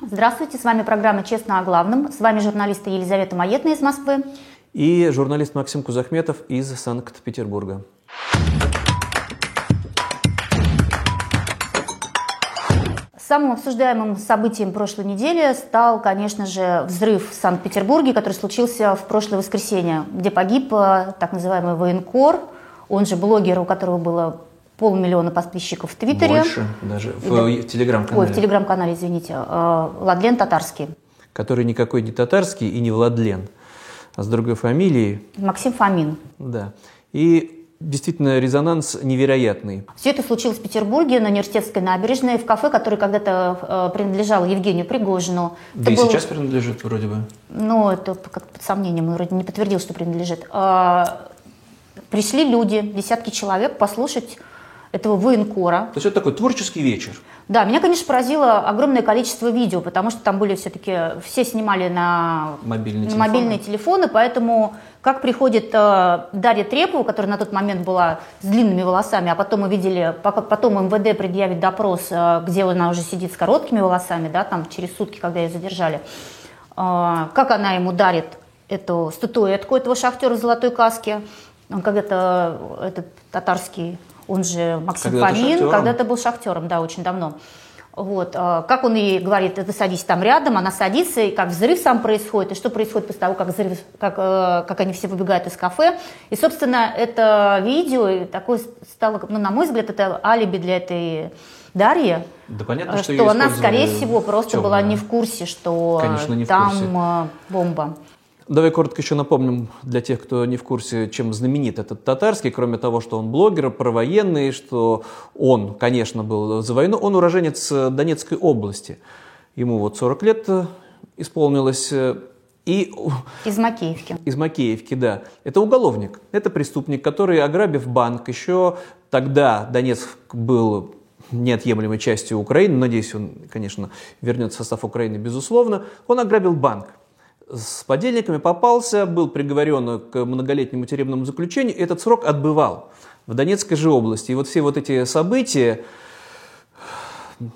Здравствуйте, с вами программа «Честно о главном». С вами журналисты Елизавета Маетна из Москвы. И журналист Максим Кузахметов из Санкт-Петербурга. Самым обсуждаемым событием прошлой недели стал, конечно же, взрыв в Санкт-Петербурге, который случился в прошлое воскресенье, где погиб э, так называемый военкор, он же блогер, у которого было полмиллиона подписчиков в Твиттере. Больше даже, в, да. в Телеграм-канале. Ой, в Телеграм-канале, извините. Э, Владлен Татарский. Который никакой не татарский и не Владлен, а с другой фамилией. Максим Фомин. Да. И действительно резонанс невероятный. Все это случилось в Петербурге на Университетской набережной, в кафе, которое когда-то э, принадлежало Евгению Пригожину. Да это и был... сейчас принадлежит вроде бы. Ну, это как под сомнением, вроде не подтвердил, что принадлежит. А, пришли люди, десятки человек, послушать этого военкора. То есть это такой творческий вечер. Да, меня, конечно, поразило огромное количество видео, потому что там были все-таки, все снимали на мобильные, на телефоны. мобильные телефоны, поэтому как приходит э, Дарья Трепова, которая на тот момент была с длинными волосами, а потом мы видели, потом МВД предъявит допрос, э, где она уже сидит с короткими волосами, да, там через сутки, когда ее задержали, э, как она ему дарит эту статуэтку этого шахтера в золотой каске, он когда-то этот татарский он же Максим когда Фомин, когда-то был шахтером, да, очень давно. Вот. А, как он ей говорит, ты садись там рядом, она садится, и как взрыв сам происходит, и что происходит после того, как, взрыв, как, э, как они все выбегают из кафе. И, собственно, это видео такое стало, ну, на мой взгляд, это алиби для этой Дарьи, да понятно, что, что она, скорее всего, просто темная. была не в курсе, что Конечно, не там курсе. Э, бомба. Давай коротко еще напомним для тех, кто не в курсе, чем знаменит этот татарский, кроме того, что он блогер, провоенный, что он, конечно, был за войну, он уроженец Донецкой области. Ему вот 40 лет исполнилось, и... Из Макеевки. Из Макеевки, да. Это уголовник, это преступник, который, ограбив банк, еще тогда Донецк был неотъемлемой частью Украины, надеюсь, он, конечно, вернется в состав Украины, безусловно, он ограбил банк с подельниками попался, был приговорен к многолетнему тюремному заключению, и этот срок отбывал в Донецкой же области. И вот все вот эти события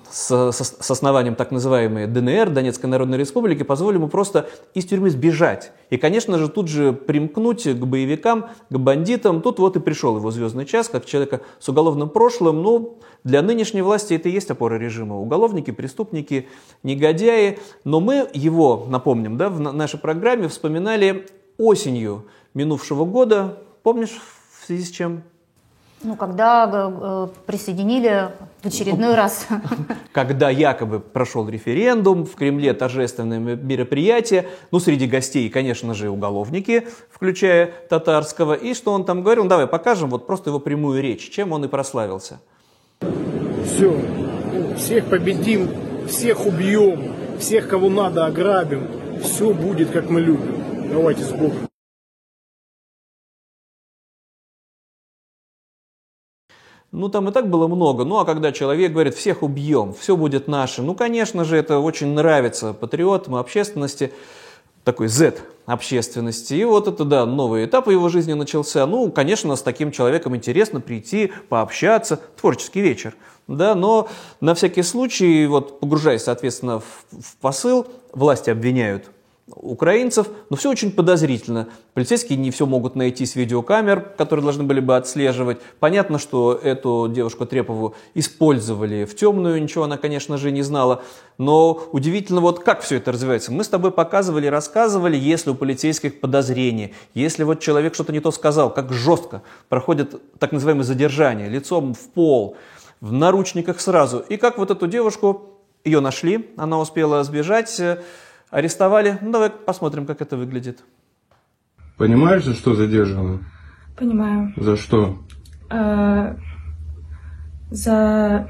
с, с, с основанием так называемой ДНР, Донецкой Народной Республики, позволили ему просто из тюрьмы сбежать. И, конечно же, тут же примкнуть к боевикам, к бандитам. Тут вот и пришел его звездный час, как человека с уголовным прошлым. Ну, для нынешней власти это и есть опора режима. Уголовники, преступники, негодяи. Но мы его, напомним, да, в нашей программе вспоминали осенью минувшего года. Помнишь, в связи с чем? Ну, когда э, присоединили в очередной раз. Когда якобы прошел референдум, в Кремле торжественное мероприятие, ну, среди гостей, конечно же, уголовники, включая татарского, и что он там говорил, ну, давай покажем вот просто его прямую речь, чем он и прославился. Все, всех победим, всех убьем, всех, кого надо, ограбим, все будет, как мы любим. Давайте с Богом. Ну, там и так было много. Ну, а когда человек говорит, всех убьем, все будет наше, ну, конечно же, это очень нравится патриотам, общественности, такой Z общественности. И вот это, да, новый этап его жизни начался. Ну, конечно, с таким человеком интересно прийти, пообщаться, творческий вечер. Да, но на всякий случай, вот погружаясь, соответственно, в, в посыл, власти обвиняют украинцев, но все очень подозрительно. Полицейские не все могут найти с видеокамер, которые должны были бы отслеживать. Понятно, что эту девушку Трепову использовали в темную, ничего она, конечно же, не знала. Но удивительно, вот как все это развивается. Мы с тобой показывали, рассказывали, если у полицейских подозрения, если вот человек что-то не то сказал, как жестко проходит так называемое задержание, лицом в пол, в наручниках сразу. И как вот эту девушку, ее нашли, она успела сбежать, арестовали. Ну, давай посмотрим, как это выглядит. Понимаешь, за что задерживала? Понимаю. За что? А, за,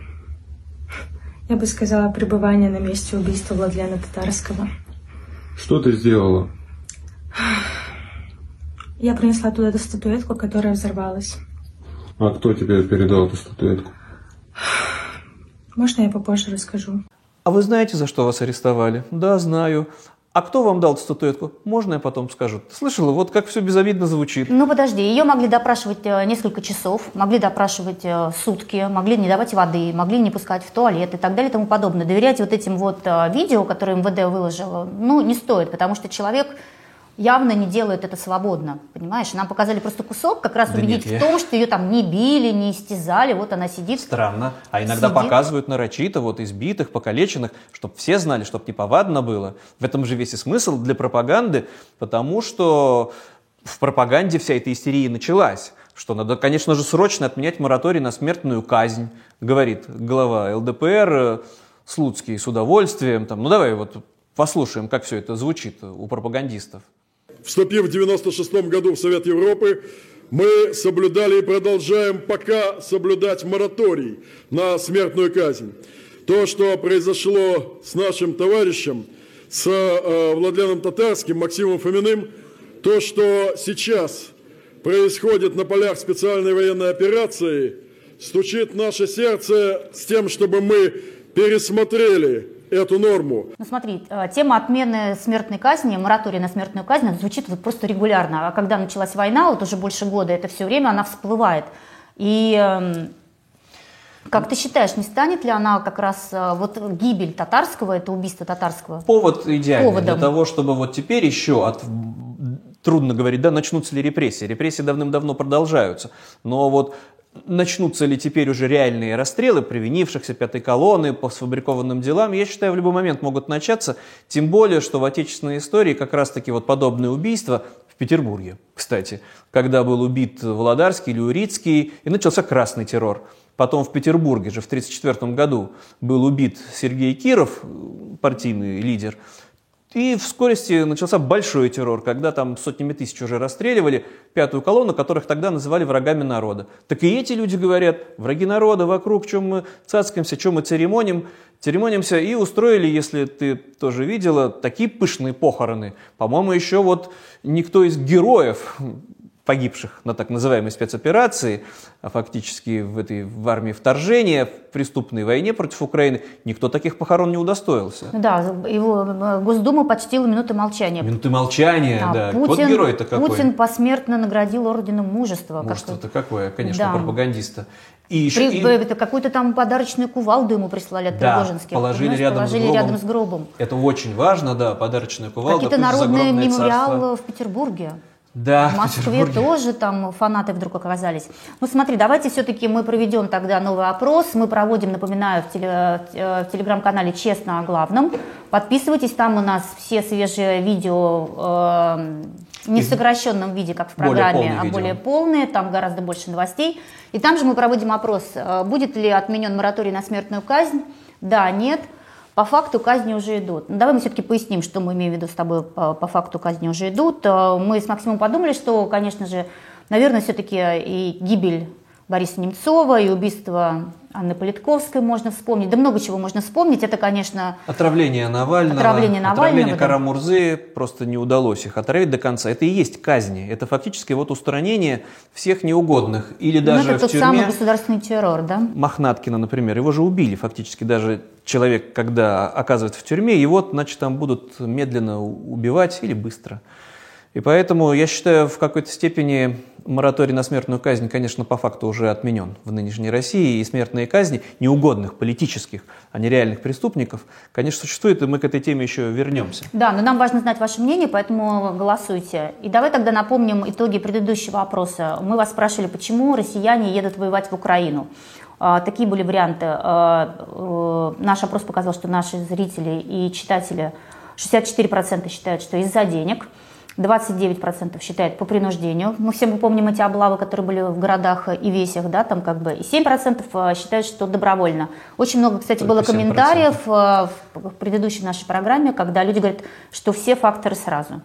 я бы сказала, пребывание на месте убийства Владлена Татарского. Что ты сделала? Я принесла туда эту статуэтку, которая взорвалась. А кто тебе передал эту статуэтку? Можно я попозже расскажу? А вы знаете, за что вас арестовали? Да, знаю. А кто вам дал статуэтку? Можно я потом скажу? Слышала, вот как все безобидно звучит. Ну подожди, ее могли допрашивать э, несколько часов, могли допрашивать э, сутки, могли не давать воды, могли не пускать в туалет и так далее и тому подобное. Доверять вот этим вот э, видео, которые МВД выложило, ну не стоит, потому что человек явно не делают это свободно, понимаешь? Нам показали просто кусок, как раз Да убедить нет, в том, что ее там не били, не истязали, вот она сидит. Странно. А иногда Сидит. показывают нарочито, вот избитых, покалеченных, чтобы все знали, чтобы неповадно было. В этом же весь и смысл для пропаганды, потому что в пропаганде вся эта истерия началась. Что надо, конечно же, срочно отменять мораторий на смертную казнь, говорит глава ЛДПР э, Слуцкий с удовольствием. Там, ну давай вот послушаем, как все это звучит у пропагандистов. Вступив в 96 году в Совет Европы, мы соблюдали и продолжаем пока соблюдать мораторий на смертную казнь. То, что произошло с нашим товарищем, с э, Владленом Татарским, Максимом Фоминым, то, что сейчас происходит на полях специальной военной операции, стучит наше сердце с тем, чтобы мы пересмотрели эту норму. Ну смотри, э, тема отмены смертной казни, моратория на смертную казнь, звучит вот просто регулярно. А когда началась война, вот уже больше года, это все время она всплывает. И эм, как ты считаешь, не станет ли она как раз э, вот гибель татарского, это убийство татарского? Повод идеальный Поводом. для того, чтобы вот теперь еще от трудно говорить, да, начнутся ли репрессии. Репрессии давным-давно продолжаются. Но вот начнутся ли теперь уже реальные расстрелы привинившихся пятой колонны по сфабрикованным делам, я считаю, в любой момент могут начаться. Тем более, что в отечественной истории как раз-таки вот подобные убийства в Петербурге, кстати, когда был убит Володарский или Урицкий, и начался красный террор. Потом в Петербурге же в 1934 году был убит Сергей Киров, партийный лидер, и в скорости начался большой террор, когда там сотнями тысяч уже расстреливали пятую колонну, которых тогда называли врагами народа. Так и эти люди говорят, враги народа вокруг, чем мы цацкаемся, чем мы церемоним, церемонимся, и устроили, если ты тоже видела, такие пышные похороны. По-моему, еще вот никто из героев погибших на так называемой спецоперации, а фактически в этой в армии вторжения, в преступной войне против Украины, никто таких похорон не удостоился. Ну Да, его э, Госдума почтила минуты молчания. Минуты молчания, А, да. Путин, вот герой-то какой. Путин посмертно наградил орденом мужества. как- Может, это какое, конечно, Да. пропагандиста. И еще При- и- это какую-то там подарочную кувалду ему прислали от Да, Пригожинских. положили рядом с положили гробом. рядом с гробом. это очень важно, да, подарочная кувалда. Какие-то народные мемориалы в Петербурге. Да, В Москве Петербурге. тоже там фанаты вдруг оказались. Ну смотри, давайте все-таки мы проведем тогда новый опрос. Мы проводим, напоминаю, в, теле- э, в телеграм-канале «Честно о главном». Подписывайтесь, там у нас все свежие видео э, не в сокращенном виде, как в Более программе, полные а видео. более полные, там гораздо больше новостей. И там же мы проводим опрос, э, будет ли отменен мораторий на смертную казнь. Да, нет. По факту казни уже идут. Ну, давай мы все-таки поясним, что мы имеем в виду с тобой по, по факту казни уже идут. Э, Мы с Максимом подумали, что, конечно же, наверное, все-таки и гибель Бориса Немцова, и убийство Анны Политковской можно вспомнить. Да много чего можно вспомнить. Это, конечно, Отравление Навального, Отравление Навального, отравление. Карамурзы, просто не удалось их отравить до конца. Это и есть казни. Это фактически вот устранение всех неугодных. Или ну, даже это в тот тюрьме... самый государственный террор, да? Мохнаткина, например, его же убили фактически даже человек, когда оказывается в тюрьме, его, значит, там будут медленно убивать или быстро. И поэтому я считаю, в какой-то степени мораторий на смертную казнь, конечно, по факту уже отменен в нынешней России, и смертные казни неугодных политических, а не реальных преступников, конечно, существуют, и мы к этой теме еще вернемся. Да, но нам важно знать ваше мнение, поэтому голосуйте. И давай тогда напомним итоги предыдущего опроса. Мы вас спрашивали, почему россияне едут воевать в Украину. А, Такие были варианты. А, э, Наш опрос показал, что наши зрители и читатели 64% считают, что из-за денег, 29% считают по принуждению. Мы все мы помним эти облавы, которые были в городах и весях, да, там как бы. И 7% считают, что добровольно. Очень много, кстати, Только было 7%. комментариев в предыдущей нашей программе, когда люди говорят, что все факторы сразу.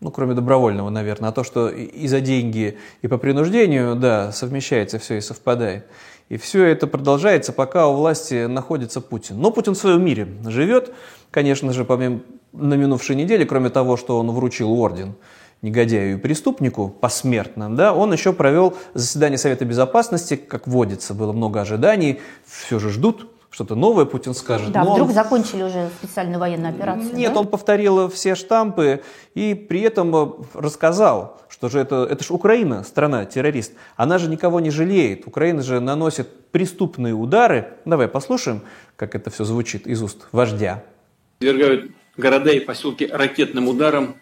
Ну, кроме добровольного, наверное. А то, что и за деньги, и по принуждению, да, совмещается все и совпадает. И все это продолжается, пока у власти находится Путин. Но Путин в своем мире живет, конечно же, помимо, на минувшей неделе, кроме того, что он вручил орден негодяю и преступнику посмертно, да, он еще провел заседание Совета Безопасности, как водится, было много ожиданий, все же ждут, что-то новое Путин скажет. Да, но вдруг он- закончили уже специальную военную операцию. Нет, да? он повторил все штампы и при этом э, рассказал, что же это, это же Украина, страна-террорист. Она же никого не жалеет. Украина же наносит преступные удары. Давай послушаем, как это все звучит из уст вождя. подвергают города и поселки ракетным ударам,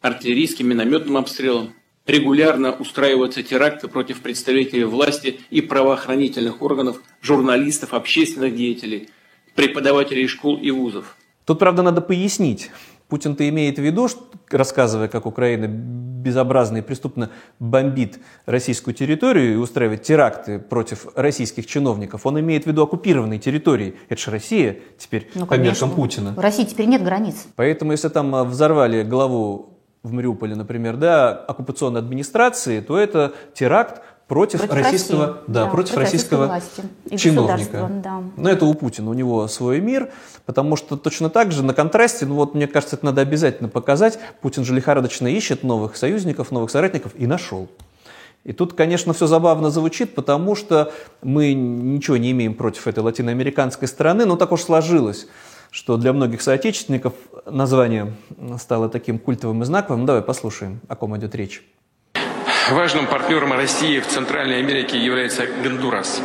артиллерийским, минометным обстрелам. Регулярно устраиваются теракты против представителей власти и правоохранительных органов, журналистов, общественных деятелей, преподавателей школ и вузов. Тут, правда, надо пояснить. Путин-то имеет в виду, что, рассказывая, как Украина безобразно и преступно бомбит российскую территорию и устраивает теракты против российских чиновников, он имеет в виду оккупированные территории. Это же Россия теперь Ну, по меркам. Путина. В России теперь нет границ. Поэтому, если там а, взорвали главу в Мариуполе, например, да, оккупационной администрации, то это теракт против, Против российского, России. да, Да, против российского власти чиновника. да. Но это у Путина, у него свой мир, потому что точно так же на контрасте, ну вот мне кажется, это надо обязательно показать, Путин же лихорадочно ищет новых союзников, новых соратников и нашел. И тут, конечно, все забавно звучит, потому что мы ничего не имеем против этой латиноамериканской страны, но так уж сложилось, что для многих соотечественников название стало таким культовым и знаковым. Давай послушаем, о ком идет речь. Важным партнером России в Центральной Америке является Гондурас.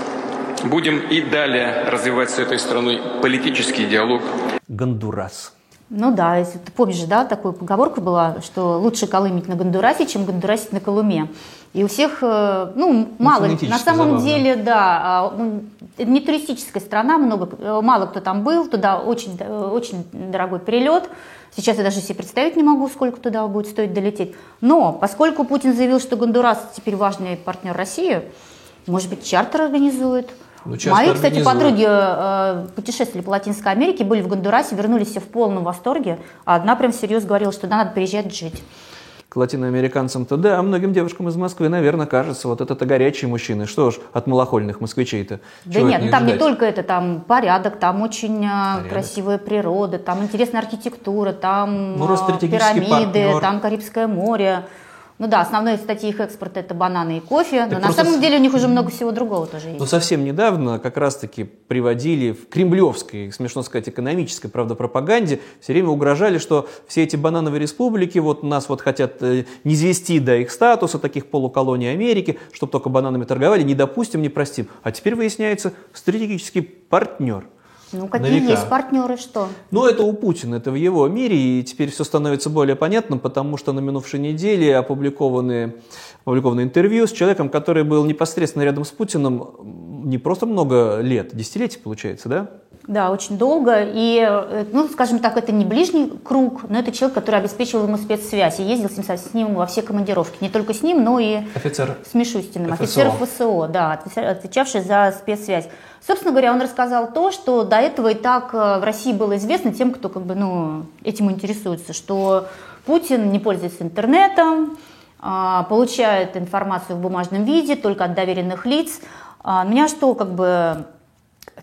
Будем и далее развивать с этой страной политический диалог. Гондурас. Ну да, если ты помнишь, да, такая поговорка была, что лучше колымить на Гондурасе, чем гондурасить на Колыме. И у всех, э, ну, мало, ли, фонетически на самом забавно. деле, да, а, ну, не туристическая страна, много, э, мало кто там был, туда очень, э, очень дорогой перелет. Сейчас я даже себе представить не могу, сколько туда будет стоить долететь. Но поскольку Путин заявил, что Гондурас теперь важный партнер России, может быть, чартер организует. Ну, Мои, кстати, подруги э, путешествовали по Латинской Америке, были в Гондурасе, вернулись все в полном восторге, а одна прям всерьез говорила, что да, надо приезжать жить. К латиноамериканцам-то, да, а многим девушкам из Москвы, наверное, кажется, вот это-то горячие мужчины. Что ж, от малохольных москвичей-то. Да Чего нет, ну там не ждать? только это, там порядок, там очень э, Порядок. красивая природа, там интересная архитектура, там Ну, э, пирамиды, партнер. там Карибское море. Ну да, основные статьи их экспорта это бананы и кофе, но на самом с- деле у них уже много всего другого тоже есть. Но совсем недавно как раз-таки приводили в кремлевской, смешно сказать, экономической, правда, пропаганде, все время угрожали, что все эти банановые республики вот нас вот хотят э, не звести до их статуса, таких полуколоний Америки, чтобы только бананами торговали, не допустим, не простим. А теперь выясняется стратегический партнер. Ну какие на века. есть партнеры, что? Ну, это у Путина, это в его мире, и теперь все становится более понятным, потому что на минувшей неделе опубликованы, опубликовано интервью с человеком, который был непосредственно рядом с Путиным не просто много лет, десятилетий, получается, да? Да, очень долго. И, э, ну, скажем так, это не ближний круг, но это человек, который обеспечивал ему спецсвязь и ездил с ним, с ним во все командировки. Не только с ним, но и Офицер. с Мишустиным, ФСО. офицер ФСО, да, отвеча- отвечавший за спецсвязь. Собственно говоря, он рассказал то, что до этого и так э, в России было известно тем, кто как бы, ну, этим интересуется, что Путин не пользуется интернетом, а, получает информацию в бумажном виде только от доверенных лиц. А, Меня что, как бы,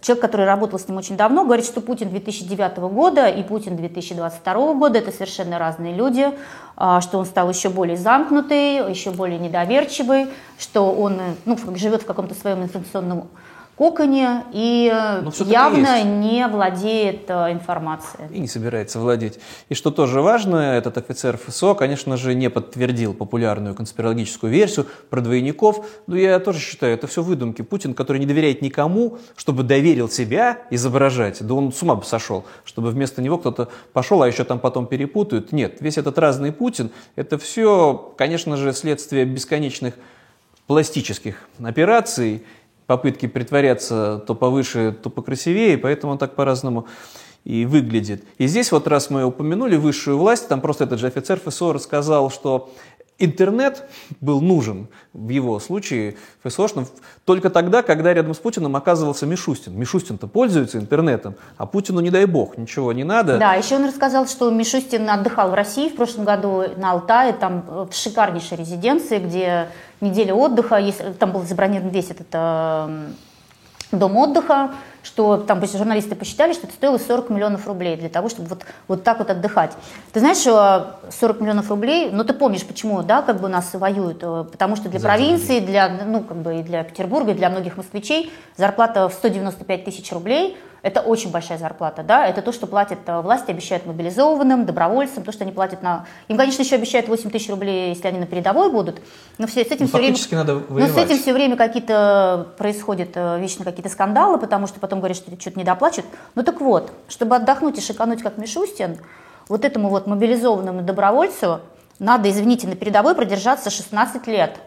Человек, который работал с ним очень давно, говорит, что Путин 2009 года и Путин 2022 года это совершенно разные люди, а, что он стал еще более замкнутый, еще более недоверчивый, что он э, ну, живет в каком-то своем информационном коконе и э, всё-таки явно не владеет э, информацией. И не собирается владеть. И что тоже важно, этот офицер ФСО, конечно же, не подтвердил популярную конспирологическую версию про двойников. Но я тоже считаю, это все выдумки. Путин, который не доверяет никому, чтобы доверил себя изображать, да он с ума бы сошел, чтобы вместо него кто-то пошел, а еще там потом перепутают. Нет, весь этот разный Путин, это все, конечно же, следствие бесконечных пластических операций, попытки притворяться то повыше, то покрасивее, поэтому он так по-разному и выглядит. И здесь вот раз мы упомянули высшую власть, там просто этот же офицер ФСО рассказал, что интернет был нужен в его случае ФСОшным только тогда, когда рядом с Путиным оказывался Мишустин. Мишустин-то пользуется интернетом, а Путину, не дай бог, ничего не надо. Да, еще он рассказал, что Мишустин отдыхал в России в прошлом году на Алтае, там в шикарнейшей резиденции, где неделя отдыха, есть, там был забронирован весь этот э, дом отдыха, что там журналисты посчитали, что это стоило 40 миллионов рублей для того, чтобы вот, вот так вот отдыхать. Ты знаешь, 40 миллионов рублей, ну ты помнишь, почему, да, как бы у нас воюют, э, потому что для провинции, для, ну, как бы и для Петербурга, и для многих москвичей зарплата в 195 тысяч рублей – это очень большая зарплата, да, это то, что платят э, власти, обещают мобилизованным, добровольцам, то, что они платят на... Им, конечно, еще обещают 8 тысяч рублей, если они на передовой будут, но все, с этим ну, все время... надо воевать. Но с этим все время какие-то происходят э, вечно какие-то скандалы, потому что потом говорят, что что-то не доплачут. Ну так вот, чтобы отдохнуть и шикануть, как Мишустин, вот этому вот мобилизованному добровольцу надо, извините, на передовой продержаться 16 лет.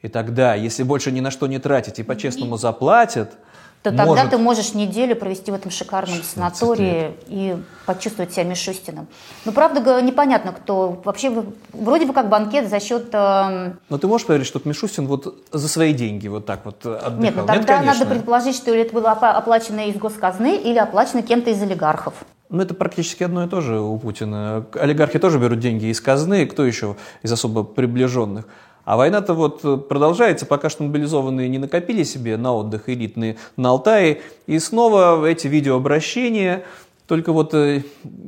И тогда, если больше ни на что не тратить и по-честному заплатят, то тогда может... ты можешь неделю провести в этом шикарном санатории и почувствовать себя Мишустиным. Ну, правда, непонятно, кто. Вообще, вроде бы как банкет за счет... Э... Но ты можешь поверить, что Мишустин вот за свои деньги вот так вот отдыхал? Нет, ну тогда Нет, надо предположить, что это было оплачено из госказны или оплачено кем-то из олигархов. Ну, это практически одно и то же у Путина. Олигархи тоже берут деньги из казны, кто еще из особо приближенных. А война-то вот э, продолжается, пока что мобилизованные не накопили себе на отдых элитные на Алтае. И снова эти видеообращения, только вот э,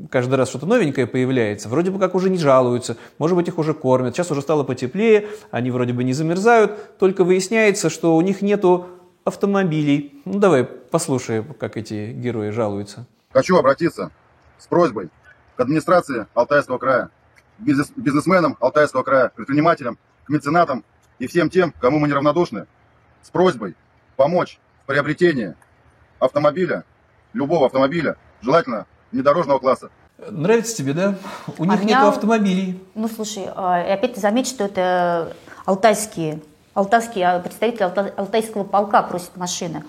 каждый раз что-то новенькое появляется. Вроде бы как уже не жалуются, может быть их уже кормят. Сейчас уже стало потеплее, они вроде бы не замерзают. Только выясняется, что у них нету автомобилей. Ну давай послушаем, как эти герои жалуются. Хочу обратиться с просьбой к администрации Алтайского края, бизнесменам Алтайского края, предпринимателям к меценатам и всем тем, кому мы неравнодушны, с просьбой помочь в приобретении автомобиля, любого автомобиля, желательно внедорожного класса. Нравится тебе, да? У них а нет автомобилей. Ну, слушай, а, опять заметь, что это алтайские, алтайские а, представители алтайского полка просят машины.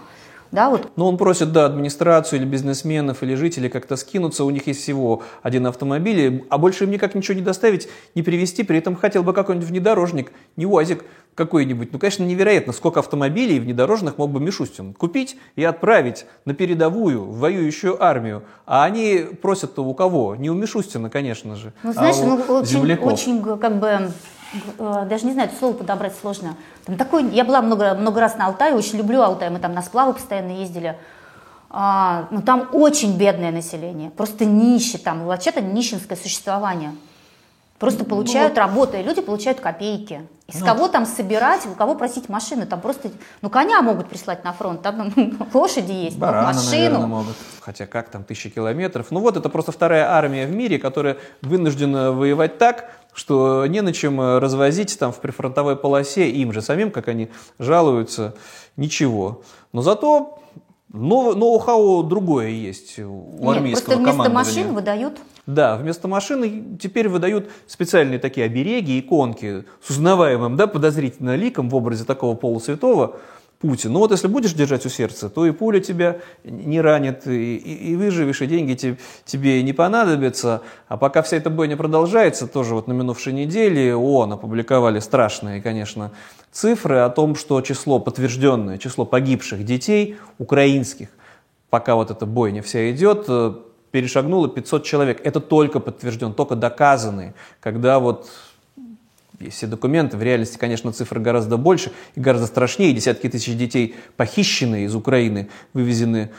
Да, вот. Но он просит, да, администрацию или бизнесменов, или жителей как-то скинуться, у них есть всего один автомобиль, а больше им никак ничего не доставить, не привезти, при этом хотел бы какой-нибудь внедорожник, не УАЗик какой-нибудь. Ну, конечно, невероятно, сколько автомобилей внедорожных мог бы Мишустин купить и отправить на передовую, в воюющую армию. А они просят-то у кого? Не у Мишустина, конечно же, ну, знаешь, а у ну, очень, очень как бы даже не знаю, это слово подобрать сложно. Там такой, я была много, много раз на Алтае, очень люблю Алтай, мы там на сплавы постоянно ездили. А, но там очень бедное население, просто нищие там, вообще-то нищенское существование. Просто получают ну, вот. работу, и люди получают копейки. И с ну, кого там собирать, у кого просить машины? Там просто, ну, коня могут прислать на фронт, там ну, лошади есть, Барана, машину. Наверное, могут. Хотя как там, тысячи километров. Ну вот это просто вторая армия в мире, которая вынуждена воевать так, что не на чем э, развозить там в прифронтовой полосе им же самим, как они жалуются, ничего. Но зато ноу-хау другое есть у Нет, армейского просто вместо машин выдают. Да, вместо машины теперь выдают специальные такие обереги, иконки с узнаваемым, да, подозрительно ликом в образе такого полусвятого, Путин. Ну вот если будешь держать у сердца, то и пуля тебя не ранит, и, и, и выживешь, и деньги тебе, тебе не понадобятся. А пока вся эта бойня продолжается, тоже вот на минувшей неделе ООН опубликовали страшные, конечно, цифры о том, что число подтвержденное, число погибших детей украинских, пока вот эта бойня вся идет, э, перешагнуло 500 человек. Это только подтвержден, только доказанные. Когда вот все документы. В реальности, конечно, цифры гораздо больше и гораздо страшнее. Десятки тысяч детей похищены из Украины, вывезены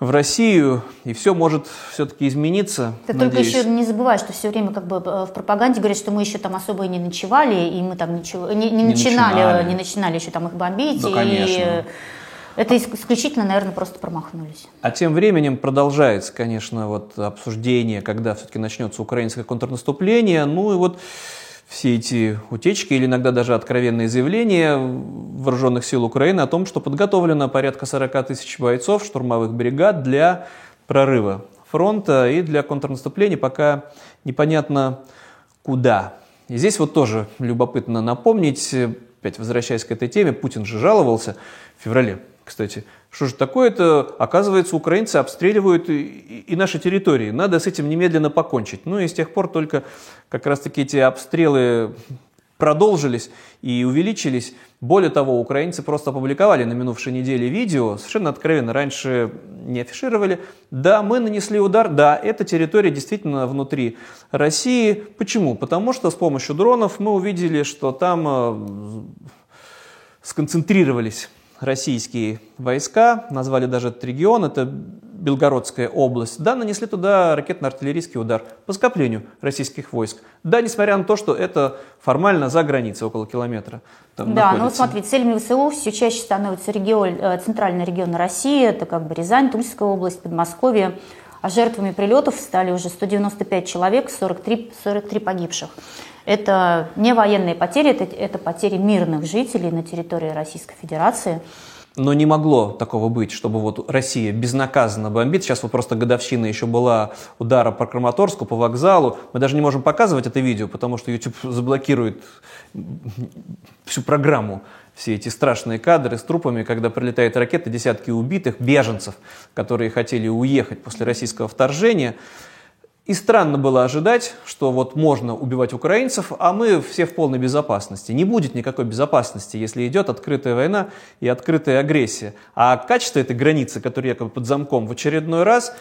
в Россию, и все может все-таки измениться. Ты надеюсь. только еще не забывай, что все время как бы э, в пропаганде говорят, что мы еще там особо и не ночевали, и мы там ничего не, не, не начинали, начинали, не начинали еще там их бомбить. Да, конечно. И это исключительно, наверное, просто промахнулись. А тем временем продолжается, конечно, вот обсуждение, когда все-таки начнется украинское контрнаступление. Ну и вот все эти утечки или иногда даже откровенные заявления вооруженных сил Украины о том, что подготовлено порядка 40 тысяч бойцов штурмовых бригад для прорыва фронта и для контрнаступления, пока непонятно куда. И здесь вот тоже любопытно напомнить, опять возвращаясь к этой теме, Путин же жаловался в феврале, кстати, что же такое-то? Оказывается, украинцы обстреливают и, и наши территории. Надо с этим немедленно покончить. Ну и с тех пор только как раз-таки эти обстрелы продолжились и увеличились. Более того, украинцы просто опубликовали на минувшей неделе видео, совершенно откровенно, раньше не афишировали. Да, мы нанесли удар, да, эта территория действительно внутри России. Почему? Потому что с помощью дронов мы увидели, что там э, сконцентрировались российские войска, назвали даже этот регион, это Белгородская область, да, нанесли туда ракетно-артиллерийский удар по скоплению российских войск. Да, несмотря на то, что это формально за границей, около километра. Там да, находится. ну смотри, целями ВСУ все чаще становятся регион, э, центральные регионы России, это как бы Рязань, Тульская область, Подмосковье, а жертвами прилетов стали уже 195 человек, 43, 43 погибших. Это не военные потери, это, это потери мирных жителей на территории Российской Федерации. Но не могло такого быть, чтобы вот Россия безнаказанно бомбит. Сейчас вот просто годовщина еще была удара по Краматорску, по вокзалу. Мы даже не можем показывать это видео, потому что YouTube заблокирует всю программу. Все эти страшные кадры с трупами, когда прилетает ракета, десятки убитых, беженцев, которые хотели уехать после российского вторжения. И странно было ожидать, что вот можно убивать украинцев, а мы все в полной безопасности. Не будет никакой безопасности, если идет открытая война и открытая агрессия. А качество этой границы, которая якобы под замком в очередной раз,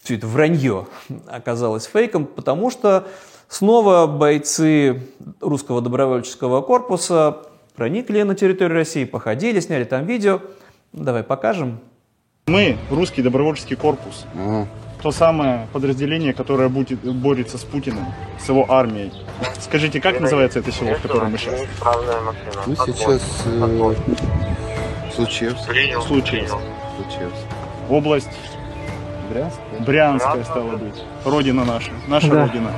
все это вранье оказалось фейком, потому что снова бойцы русского добровольческого корпуса проникли на территорию России, походили, сняли там видео. Давай покажем. Мы русский добровольческий корпус. Ага то самое подразделение, которое будет, борется с Путиным, с его армией. Скажите, как называется это село, в котором мы сейчас? Мы сейчас э, Случевск. Случевск. Область Брянская. Брянская стала быть. Родина наша. Наша да. родина.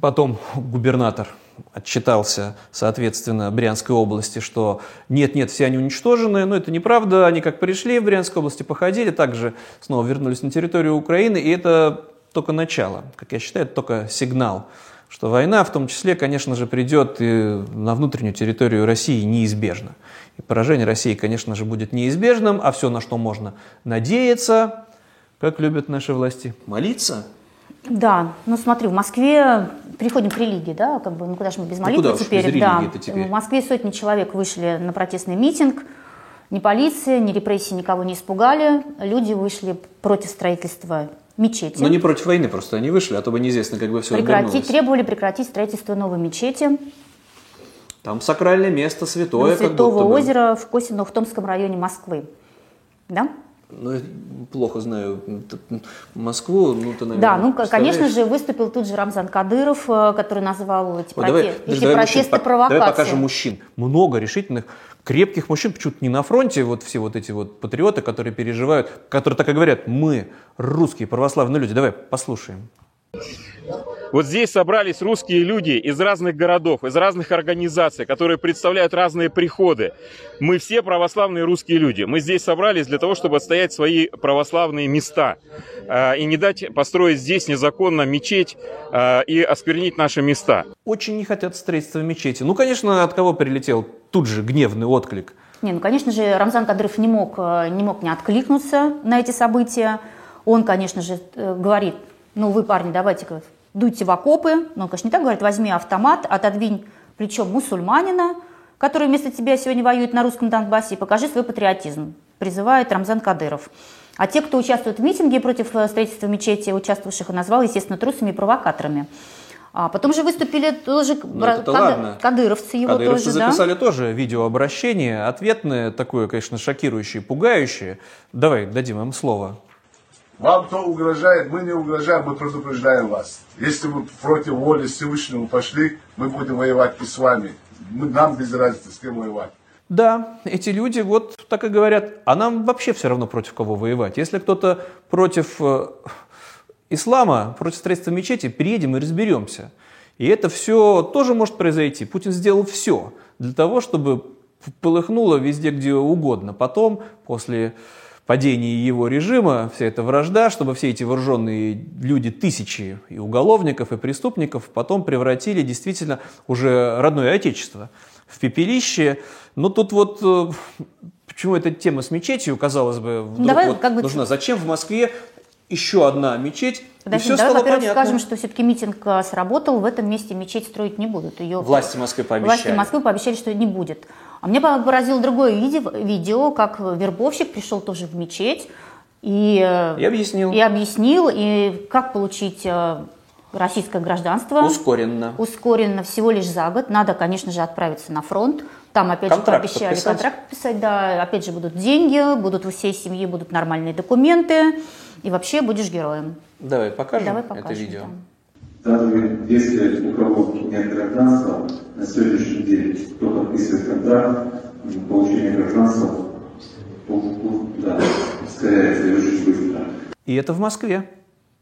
Потом губернатор отчитался, соответственно, Брянской области, что нет-нет, все они уничтожены, но это неправда, они как пришли в Брянской области, походили, также снова вернулись на территорию Украины, и это только начало, как я считаю, это только сигнал, что война в том числе, конечно же, придет и на внутреннюю территорию России неизбежно. И поражение России, конечно же, будет неизбежным, а все, на что можно надеяться, как любят наши власти, молиться – да, ну смотри, в Москве переходим к религии, да, как бы, ну куда же мы без молитвы ну, теперь, да. теперь? В Москве сотни человек вышли на протестный митинг, ни полиция, ни репрессии никого не испугали, люди вышли против строительства мечети. Но не против войны просто они вышли, а то бы неизвестно, как бы все Прекратить, требовали прекратить строительство новой мечети. Там сакральное место, святое. Ну, Святого озера в Косино, в Томском районе Москвы. Да? Ну, плохо знаю Москву, ну, ты, наверное, Да, ну, конечно же, выступил тут же Рамзан Кадыров, э, который назвал эти, Ой, давай, эти давай протесты мужчин, провокацией. Давай покажем мужчин. Много решительных, крепких мужчин, почему-то не на фронте, вот все вот эти вот патриоты, которые переживают, которые так и говорят, мы, русские православные люди. Давай послушаем. Вот здесь собрались русские люди из разных городов, из разных организаций, которые представляют разные приходы. Мы все православные русские люди. Мы здесь собрались для того, чтобы отстоять свои православные места э, и не дать построить здесь незаконно мечеть э, и осквернить наши места. Очень не хотят строительства мечети. Ну, конечно, от кого прилетел тут же гневный отклик? Не, ну, конечно же, Рамзан Кадыров не мог, э, не мог не откликнуться на эти события. Он, конечно же, говорит, ну вы, парни, давайте-ка дуйте в окопы. Ну, он, конечно, не так говорит, возьми автомат, отодвинь плечом мусульманина, который вместо тебя сегодня воюет на русском Донбассе, и покажи свой патриотизм, призывает Рамзан Кадыров. А те, кто участвует в митинге против э, строительства мечети, участвовавших, назвал, естественно, трусами и провокаторами. А потом же выступили тоже ну, Кад... ладно. кадыровцы его Кадыровцы тоже, записали да? тоже видеообращение, ответное, такое, конечно, шокирующее, пугающее. Давай, дадим им слово. Вам то угрожает, мы не угрожаем, мы предупреждаем вас. Если вы против воли Всевышнего пошли, мы будем воевать и с вами. Мы, нам без разницы, с кем воевать. Да, эти люди вот так и говорят, а нам вообще все равно против кого воевать. Если кто-то против э, ислама, против строительства мечети, приедем и разберемся. И это все тоже может произойти. Путин сделал все для того, чтобы полыхнуло везде, где угодно. Потом, после падении его режима, вся эта вражда, чтобы все эти вооруженные люди, тысячи и уголовников, и преступников потом превратили действительно уже родное отечество в пепелище. Но тут вот э, почему эта тема с мечетью, казалось бы, вдруг Давай, вот как бы... нужна? Зачем в Москве еще одна мечеть, Подожди, и все давай, во-первых, скажем, что все-таки митинг э, сработал, в этом месте мечеть строить не будут. Ее... Власти Москвы пообещали. Власти Москвы пообещали, что не будет. А мне поразило другое видео, как вербовщик пришел тоже в мечеть и, и объяснил. И объяснил, и как получить э, российское гражданство. Ускоренно. Ускоренно, всего лишь за год. Надо, конечно же, отправиться на фронт. Там, опять контракт же, пообещали подписать. контракт подписать, да. Опять же, будут деньги, будут у всей семьи, будут нормальные документы. И вообще будешь героем. Давай покажем, Давай это покажем, видео. Даже если у кого нет гражданства, на сегодняшний день, кто подписывает контракт, получение гражданства, да, ускоряется и очень быстро. И это в Москве.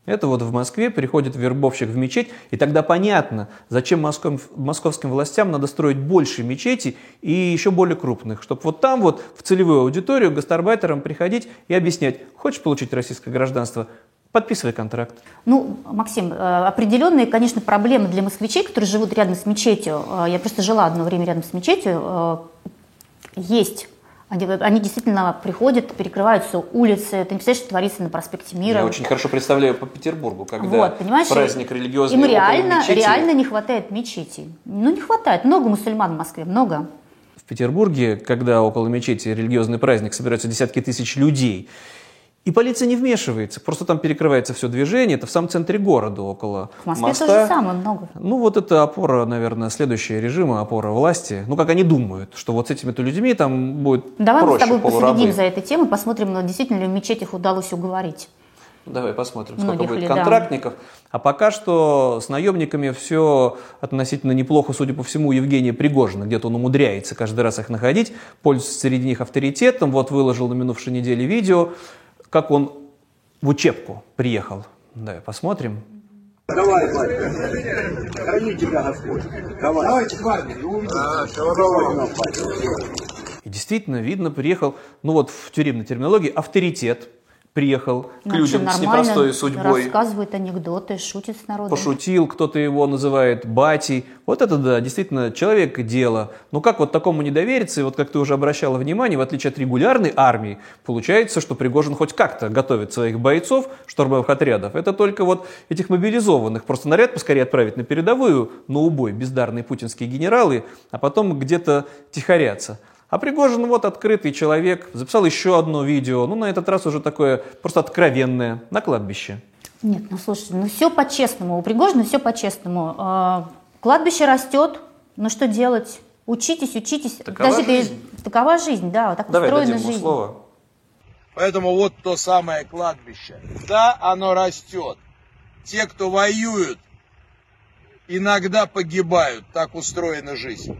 Это вот в Москве приходит вербовщик в мечеть, и тогда понятно, зачем москов- московским властям надо строить больше мечетей и еще более крупных, чтобы вот там вот в целевую аудиторию гастарбайтерам приходить и объяснять, хочешь получить российское гражданство, подписывай контракт. Ну, Максим, э, определенные, конечно, проблемы для москвичей, которые живут рядом с мечетью. Э, Я просто жила одно время рядом с мечетью. э, Есть. Они, они действительно приходят, перекрываются улицы. Ты не представляешь, что творится на проспекте Мира. Я очень хорошо представляю по Петербургу, когда Вот, понимаешь, праздник религиозный Им реально, мечети. реально не хватает мечетей. Ну, не хватает. Много мусульман в Москве, много. В Петербурге, когда около мечети религиозный праздник, собираются десятки тысяч людей, и полиция не вмешивается, просто там перекрывается все движение, это в самом центре города, около В Москве моста. то же самое много. Ну вот это опора, наверное, следующего режима, опора власти. Ну как они думают, что вот с этими-то людьми там будет Давай мы с проще тобой полурабы. последим за этой темой, посмотрим, ну, действительно ли в мечетях удалось уговорить. Давай посмотрим, сколько Многих будет ли, да. контрактников. А пока что с наемниками все относительно неплохо, судя по всему, Евгения Пригожина. Где-то он умудряется каждый раз их находить, пользуется среди них авторитетом. Вот выложил на минувшей неделе видео, как он в учебку приехал. Давай посмотрим. Давай, батя. Храни тебя Господь. Давай. Давайте в армию. увидите. И действительно, видно, приехал, ну вот в тюремной терминологии, авторитет приехал к Ну, людям с непростой судьбой. Рассказывает анекдоты, шутит с народом. пошутил, кто-то его называет батей. Вот это да, действительно, человек и дело. Но как вот такому не довериться, и вот как ты уже обращала внимание, в отличие от регулярной армии, получается, что Пригожин хоть как-то готовит своих бойцов, штурмовых отрядов. Это только вот этих мобилизованных. Просто наряд поскорее отправить на передовую, на убой, бездарные путинские генералы, а потом где-то тихорятся. А Пригожин вот открытый человек, записал еще одно видео, ну на этот раз уже такое просто откровенное, на кладбище. Нет, ну слушайте, ну все по-честному. У Пригожина все по-честному. Э, Кладбище растет, ну что делать? Учитесь, учитесь. Такова ты- жизнь. такова жизнь, да, так Давай устроена дадим жизнь. слово. Поэтому вот то самое кладбище. Да, оно растет. Те, кто воюют, иногда погибают. Так устроена жизнь.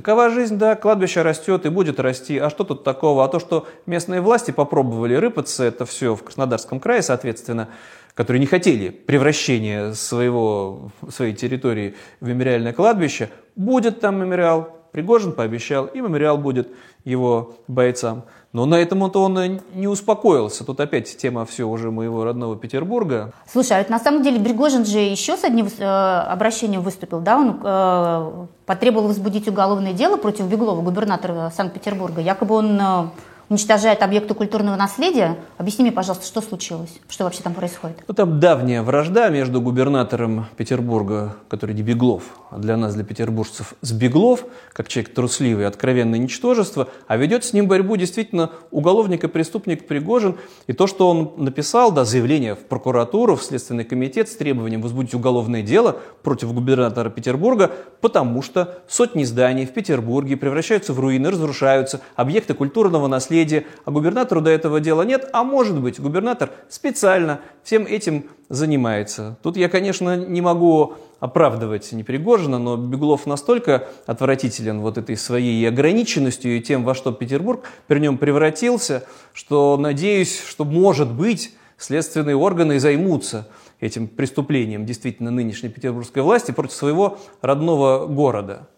Такова жизнь, да, кладбище растет и будет расти. А что тут такого? А то, что местные власти попробовали рыпаться, это все в Краснодарском крае, соответственно, которые не хотели превращения своего, своей территории в мемориальное кладбище, будет там мемориал. Пригожин пообещал, и мемориал будет его бойцам. Но на этом-то он и не успокоился. Тут опять тема все уже моего родного Петербурга. Слушай, а на самом деле Пригожин же еще с одним э, обращением выступил, да, он э, потребовал возбудить уголовное дело против Беглова, губернатора Санкт-Петербурга. Якобы он э, уничтожает объекты культурного наследия. Объясни мне, пожалуйста, что случилось? Что вообще там происходит? Ну, там давняя вражда между губернатором Петербурга, который не Беглов, а для нас, для петербуржцев, с Беглов, как человек трусливый, откровенное ничтожество, а ведет с ним борьбу действительно уголовник и преступник Пригожин. И то, что он написал, да, заявление в прокуратуру, в Следственный комитет с требованием возбудить уголовное дело против губернатора Петербурга, потому что сотни зданий в Петербурге превращаются в руины, разрушаются, объекты культурного наследия, а губернатору до этого дела нет, а может быть, губернатор специально всем этим занимается. Тут я, конечно, не могу оправдывать не Пригожина, но Беглов настолько отвратителен вот этой своей ограниченностью и тем, во что Петербург при нем превратился, что надеюсь, что, может быть, следственные органы займутся этим преступлением действительно нынешней петербургской власти против своего родного города.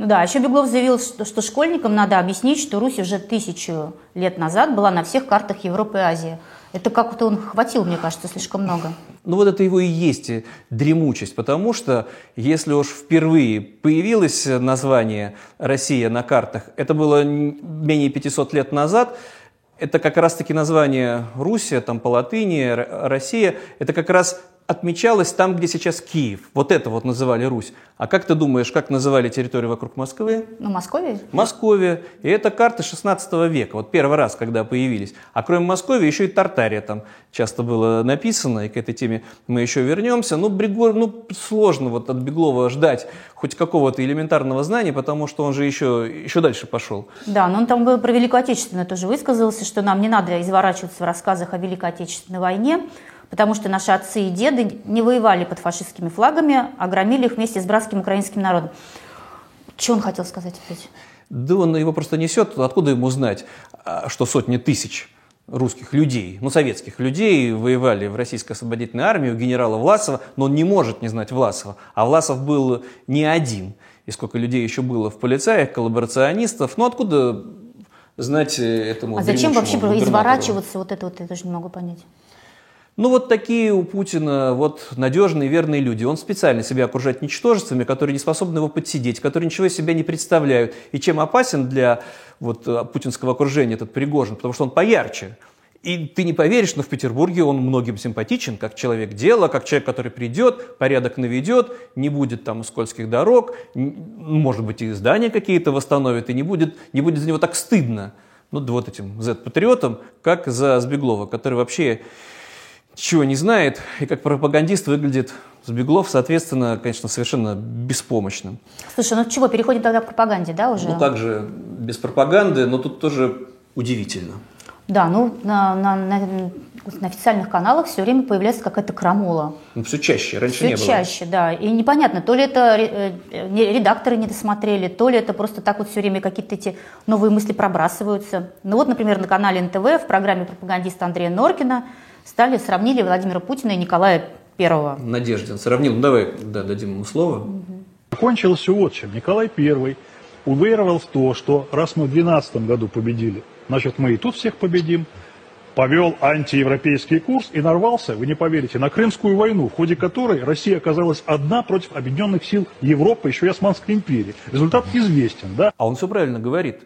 Ну да, еще Беглов заявил, что, что школьникам надо объяснить, что Русь уже тысячу лет назад была на всех картах Европы и Азии. Это как-то он хватил, мне кажется, слишком много. Ну вот это его и есть э, дремучесть, потому что если уж впервые появилось название «Россия» на картах, это было менее 500 лет назад, это как раз-таки название Руссия, там по латыни, Россия, это как раз отмечалось там, где сейчас Киев. Вот это вот называли Русь. А как ты думаешь, как называли территорию вокруг Москвы? Ну, Московия? Московия. И это карты 16 века, вот первый раз, когда появились. А кроме Москвы еще и Тартария там часто было написано, и к этой теме мы еще вернемся. Ну, Бригор, ну, сложно вот от Беглова ждать хоть какого-то элементарного знания, потому что он же еще, еще дальше пошел. Да, но он там про Великую Отечественную тоже высказался, что нам не надо изворачиваться в рассказах о Великой Отечественной войне, потому что наши отцы и деды не воевали под фашистскими флагами, а громили их вместе с братским украинским народом. Что он хотел сказать опять? Да он его просто несет, откуда ему знать, а, что сотни тысяч русских людей, ну, советских людей воевали в российской освободительной армии у генерала Власова, но он не может не знать Власова. А Власов был не один. И сколько людей еще было в полицаях, коллаборационистов. Ну, откуда знать этому А зачем вообще изворачиваться? Вот это вот я тоже не могу понять. Ну вот такие у Путина вот надежные, верные люди. Он специально себя окружает ничтожествами, которые не способны его подсидеть, которые ничего из себя не представляют. И чем опасен для вот, э, путинского окружения этот Пригожин? Потому что он поярче. И ты не поверишь, но в Петербурге он многим симпатичен, как человек дела, как человек, который придет, порядок наведет, не будет там скользких дорог, может быть, и здания какие-то восстановит, и не будет, не будет за него так стыдно, ну, вот этим Z-патриотам, как за Сбеглова, который вообще чего не знает, и как пропагандист выглядит Сбеглов, соответственно, конечно, совершенно беспомощным. Слушай, ну чего, переходим тогда к пропаганде, да, уже? Ну, также без пропаганды, но тут тоже удивительно. Да, ну на, на, на, на официальных каналах все время появляется какая-то крамола. Ну, все чаще, раньше все не было. Все чаще, да. И непонятно, то ли это э, редакторы не досмотрели, то ли это просто так вот все время какие-то эти новые мысли пробрасываются. Ну вот, например, на канале НТВ в программе пропагандиста Андрея Норкина стали, сравнили Владимира Путина и Николая Первого. Надеждин сравнил. Ну, давай да, дадим ему слово. Угу. Кончилось все вот чем. Николай Первый уверовал в то, что раз мы в 2012 году победили, значит мы и тут всех победим. Повел антиевропейский курс и нарвался, вы не поверите, на Крымскую войну, в ходе которой Россия оказалась одна против объединенных сил Европы, еще и Османской империи. Результат известен, да? А он все правильно говорит.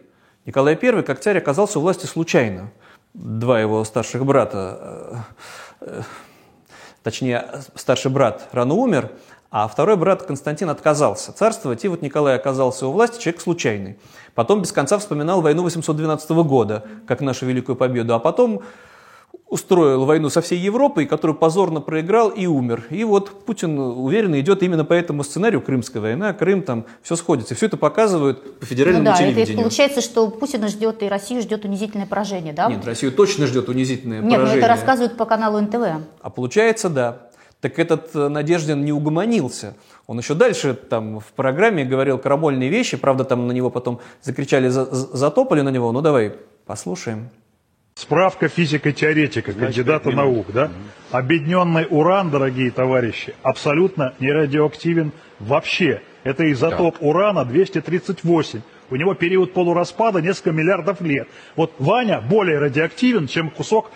Николай I, как царь, оказался у власти случайно два его старших брата, э, э, точнее, старший брат рано умер, а второй брат Константин отказался царствовать, и вот Николай оказался у власти, человек случайный. Потом без конца вспоминал войну 812 года, как нашу великую победу, а потом устроил войну со всей Европой, которую позорно проиграл и умер. И вот Путин уверенно идет именно по этому сценарию Крымская война, Крым, там все сходится. И все это показывают по федеральному ну, да, телевидению. Это получается, что Путина ждет и Россию ждет унизительное поражение, да? Нет, Россию точно ждет унизительное Нет, поражение. Нет, это рассказывают по каналу НТВ. А получается, да. Так этот э, Надеждин не угомонился. Он еще дальше там в программе говорил карамольные вещи, правда, там на него потом закричали, затопали на него. Ну давай послушаем. Справка физика-теоретика, кандидата наук, да? Объединенный уран, дорогие товарищи, абсолютно не радиоактивен вообще. Это изотоп да. урана 238. У него период полураспада несколько миллиардов лет. Вот Ваня более радиоактивен, чем кусок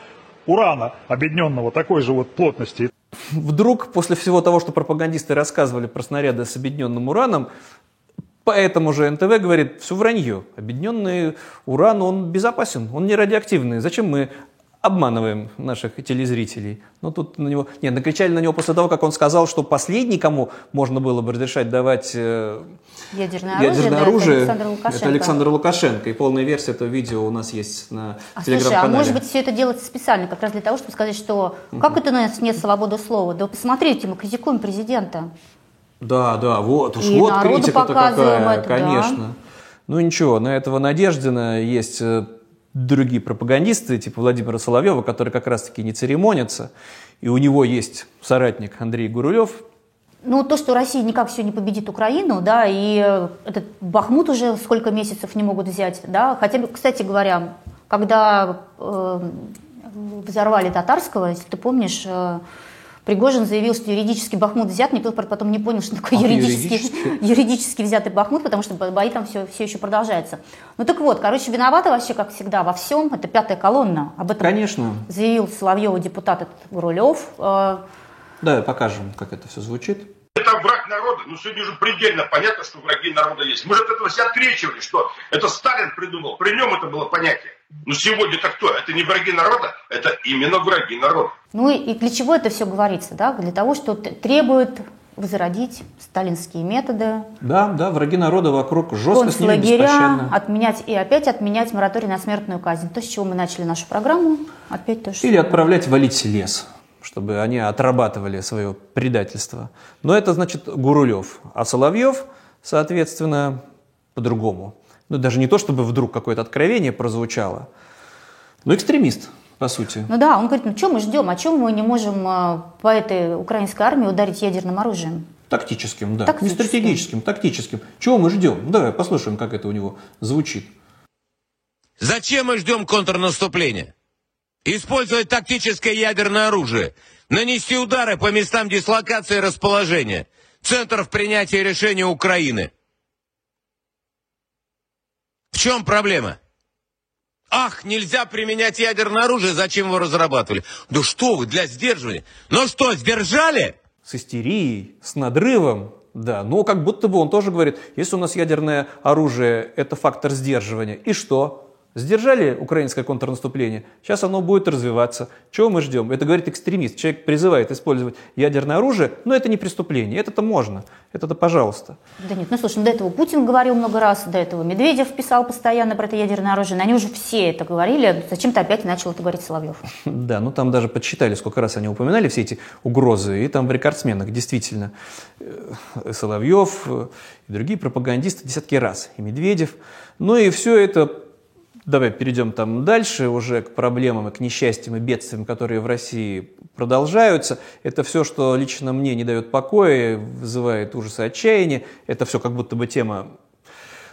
урана объединенного такой же вот плотности. Вдруг после всего того, что пропагандисты рассказывали про снаряды с объединенным ураном, Поэтому же НТВ говорит, все вранье. Объединенный уран, он безопасен, он не радиоактивный. Зачем мы обманываем наших телезрителей. Но тут на него... Нет, накричали на него после того, как он сказал, что последний, кому можно было бы разрешать давать э, ядерное, ядерное оружие, оружие, это, Александр Лукашенко. это Александр Лукашенко. И полная версия этого видео у нас есть на а, телеграм-канале. А может быть все это делается специально, как раз для того, чтобы сказать, что как это у нас нет свободы слова? Да посмотрите, мы критикуем президента. Да, да, вот уж и вот критика-то какая, это, конечно. Да. Ну ничего, на этого Надеждина есть э, другие пропагандисты, типа Владимира Соловьева, которые как раз-таки не церемонятся. И у него есть соратник Андрей Гурулев. Ну, то, что Россия никак все не победит Украину, да, и э, этот Бахмут уже сколько месяцев не могут взять, да. Хотя, кстати говоря, когда э, взорвали Татарского, если ты помнишь, э, Пригожин заявил, что юридически Бахмут взят, никто потом не понял, что такое а, юридически, юридически? юридически взятый Бахмут, потому что бои там все, все еще продолжаются. Ну так вот, короче, виновата вообще, как всегда, во всем, это пятая колонна. Об этом Конечно. заявил Соловьева депутат Рулев. Э, да, покажем, как это все звучит. Это враг народа, ну сегодня уже предельно понятно, что враги народа есть. Мы же от этого все открещивали, что это Сталин придумал, при нем это было понятие. Ну сегодня-то кто? Это не враги народа, это именно враги народа. Ну и, и для чего это все говорится, да? Для того, что требует возродить сталинские методы. Да, да, враги народа вокруг жестко с ними беспощадно. отменять и опять отменять мораторий на смертную казнь. То, с чего мы начали нашу программу, опять то, что... Или отправлять валить лес, чтобы они отрабатывали свое предательство. Но это значит Гурулев. А Соловьев, соответственно, по-другому. Ну, даже не то, чтобы вдруг какое-то откровение прозвучало, но экстремист по сути. Ну да, он говорит, ну что мы ждем, а чем мы не можем э, по этой украинской армии ударить ядерным оружием? Тактическим, да. Тактическим. Не стратегическим, тактическим. Чего мы ждем? Ну, давай послушаем, как это у него звучит. Зачем мы ждем контрнаступления? Использовать тактическое ядерное оружие, нанести удары по местам дислокации и расположения, центров принятия решения Украины. В чем проблема? Ах, нельзя применять ядерное оружие, зачем его разрабатывали? Да что вы, для сдерживания. Ну что, сдержали? С истерией, с надрывом, да. Но как будто бы он тоже говорит, если у нас ядерное оружие, это фактор сдерживания. И что? Сдержали украинское контрнаступление, сейчас оно будет развиваться. Чего мы ждем? Это говорит экстремист. Человек призывает использовать ядерное оружие, но это не преступление, это-то можно, это-то пожалуйста. Да нет, ну слушай, ну, до этого Путин говорил много раз, до этого Медведев писал постоянно про это ядерное оружие, но они уже все это говорили, зачем-то опять начал это говорить Соловьев. Да, ну там даже подсчитали, сколько раз они упоминали все эти угрозы, и там в рекордсменах действительно э, Соловьев э, и другие пропагандисты десятки раз, и Медведев. Ну и все это Давай перейдем там дальше уже к проблемам и к несчастьям и бедствиям, которые в России продолжаются. Это все, что лично мне не дает покоя, вызывает ужас и отчаяние. Это все как будто бы тема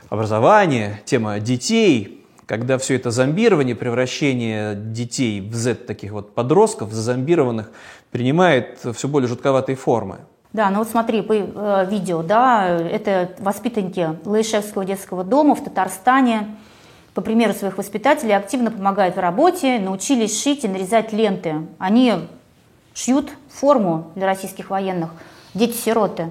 образования, тема детей, когда все это зомбирование, превращение детей в Z таких вот подростков, зазомбированных, принимает все более жутковатые формы. Да, ну вот смотри, по э, видео, да, это воспитанники Лаишевского детского дома в Татарстане, по примеру своих воспитателей, активно помогают в работе, научились шить и нарезать ленты. Они шьют форму для российских военных, дети-сироты.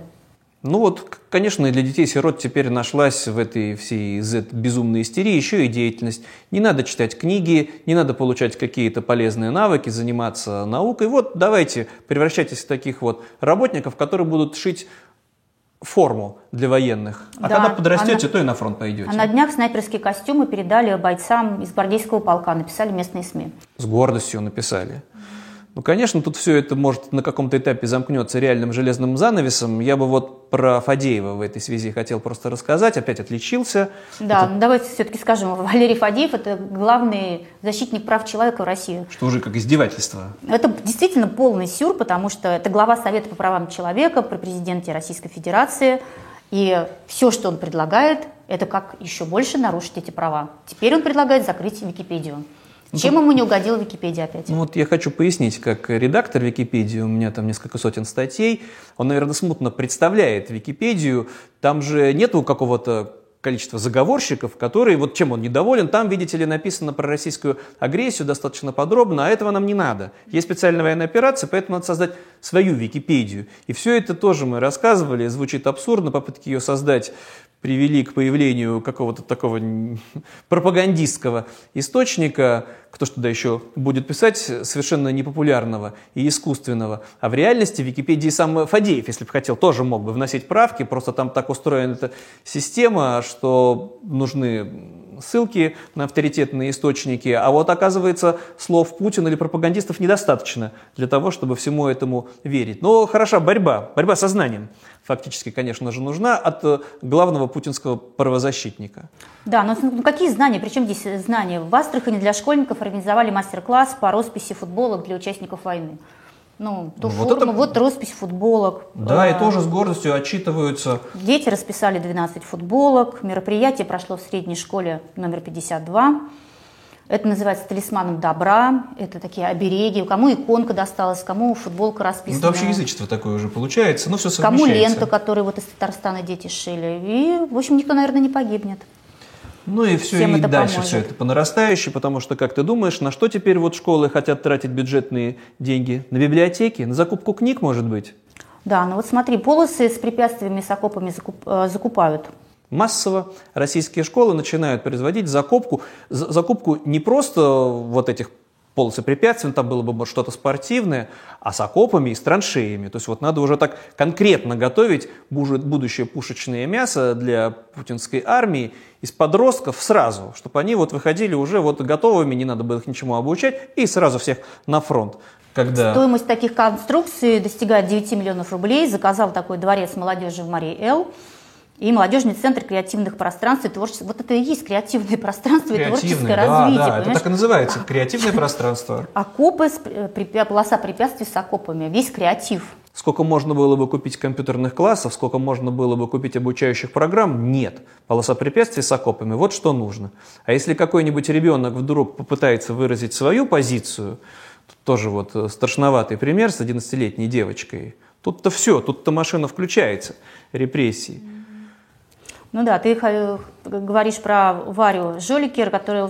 Ну вот, конечно, для детей-сирот теперь нашлась в этой всей Z безумной истерии еще и деятельность. Не надо читать книги, не надо получать какие-то полезные навыки, заниматься наукой. Вот давайте превращайтесь в таких вот работников, которые будут шить форму для военных. А да, когда подрастете, а то и на фронт пойдете. А на днях снайперские костюмы передали бойцам из гвардейского полка, написали местные СМИ. С гордостью написали. Ну, конечно, тут все это может на каком-то этапе замкнется реальным железным занавесом. Я бы вот про Фадеева в этой связи хотел просто рассказать. Опять отличился. Да, это... давайте все-таки скажем, Валерий Фадеев – это главный защитник прав человека в России. Что уже как издевательство. Это действительно полный сюр, потому что это глава Совета по правам человека при президенте Российской Федерации. И все, что он предлагает, это как еще больше нарушить эти права. Теперь он предлагает закрыть Википедию. Ну, Чем ему не угодила Википедия опять? Ну вот я хочу пояснить, как редактор Википедии, у меня там несколько сотен статей, он, наверное, смутно представляет Википедию, там же нету какого-то количества заговорщиков, которые, вот чем он недоволен, там, видите ли, написано про российскую агрессию достаточно подробно, а этого нам не надо. Есть специальная военная операция, поэтому надо создать свою Википедию. И все это тоже мы рассказывали, звучит абсурдно, попытки ее создать привели к появлению какого-то такого пропагандистского источника, кто что туда еще будет писать, совершенно непопулярного и искусственного. А в реальности в Википедии сам Фадеев, если бы хотел, тоже мог бы вносить правки, просто там так устроена эта система, что нужны ссылки на авторитетные источники, а вот оказывается слов Путина или пропагандистов недостаточно для того, чтобы всему этому верить. Но хороша борьба, борьба со знанием фактически, конечно же, нужна от э, главного путинского правозащитника. Да, но ну, какие знания? Причем здесь знания? В Астрахани для школьников организовали мастер-класс по росписи футболок для участников войны. Ну, ту вот форму, это... вот роспись футболок. Да, и тоже с гордостью отчитываются. Дети расписали 12 футболок. Мероприятие прошло в средней школе номер 52. Это называется талисманом добра, это такие обереги, кому иконка досталась, кому футболка расписана. Ну, это вообще язычество такое уже получается, но все совмещается. Кому лента, которую вот из Татарстана дети шили. И, в общем, никто, наверное, не погибнет. Ну и все, Всем и дальше поможет. все это по нарастающей, потому что, как ты думаешь, на что теперь вот школы хотят тратить бюджетные деньги? На библиотеки? На закупку книг, может быть? Да, ну вот смотри, полосы с препятствиями, с окопами закуп, э, закупают. массово российские школы начинают производить закупку, закупку не просто вот этих полосы препятствий, там было бы что-то спортивное, а с окопами и с траншеями. То есть вот надо уже так конкретно готовить будущее пушечное мясо для путинской армии из подростков сразу, чтобы они вот выходили уже вот готовыми, не надо было их ничему обучать, и сразу всех на фронт. Когда... Стоимость таких конструкций достигает 9 миллионов рублей. Заказал такой дворец молодежи в Марии Эл. И молодежный центр креативных пространств и творчества. Вот это и есть креативное пространство и творческое да, развитие. Да, это так и называется, креативное пространство. Окопы, полоса препятствий с окопами, весь креатив. Сколько можно было бы купить компьютерных классов, сколько можно было бы купить обучающих программ? Нет. Полоса препятствий с окопами, вот что нужно. А если какой-нибудь ребенок вдруг попытается выразить свою позицию, тоже вот э, страшноватый пример с 11-летней девочкой, тут-то все, тут-то машина включается, репрессии. Ну да, ты говоришь про Варю Жоликер, которая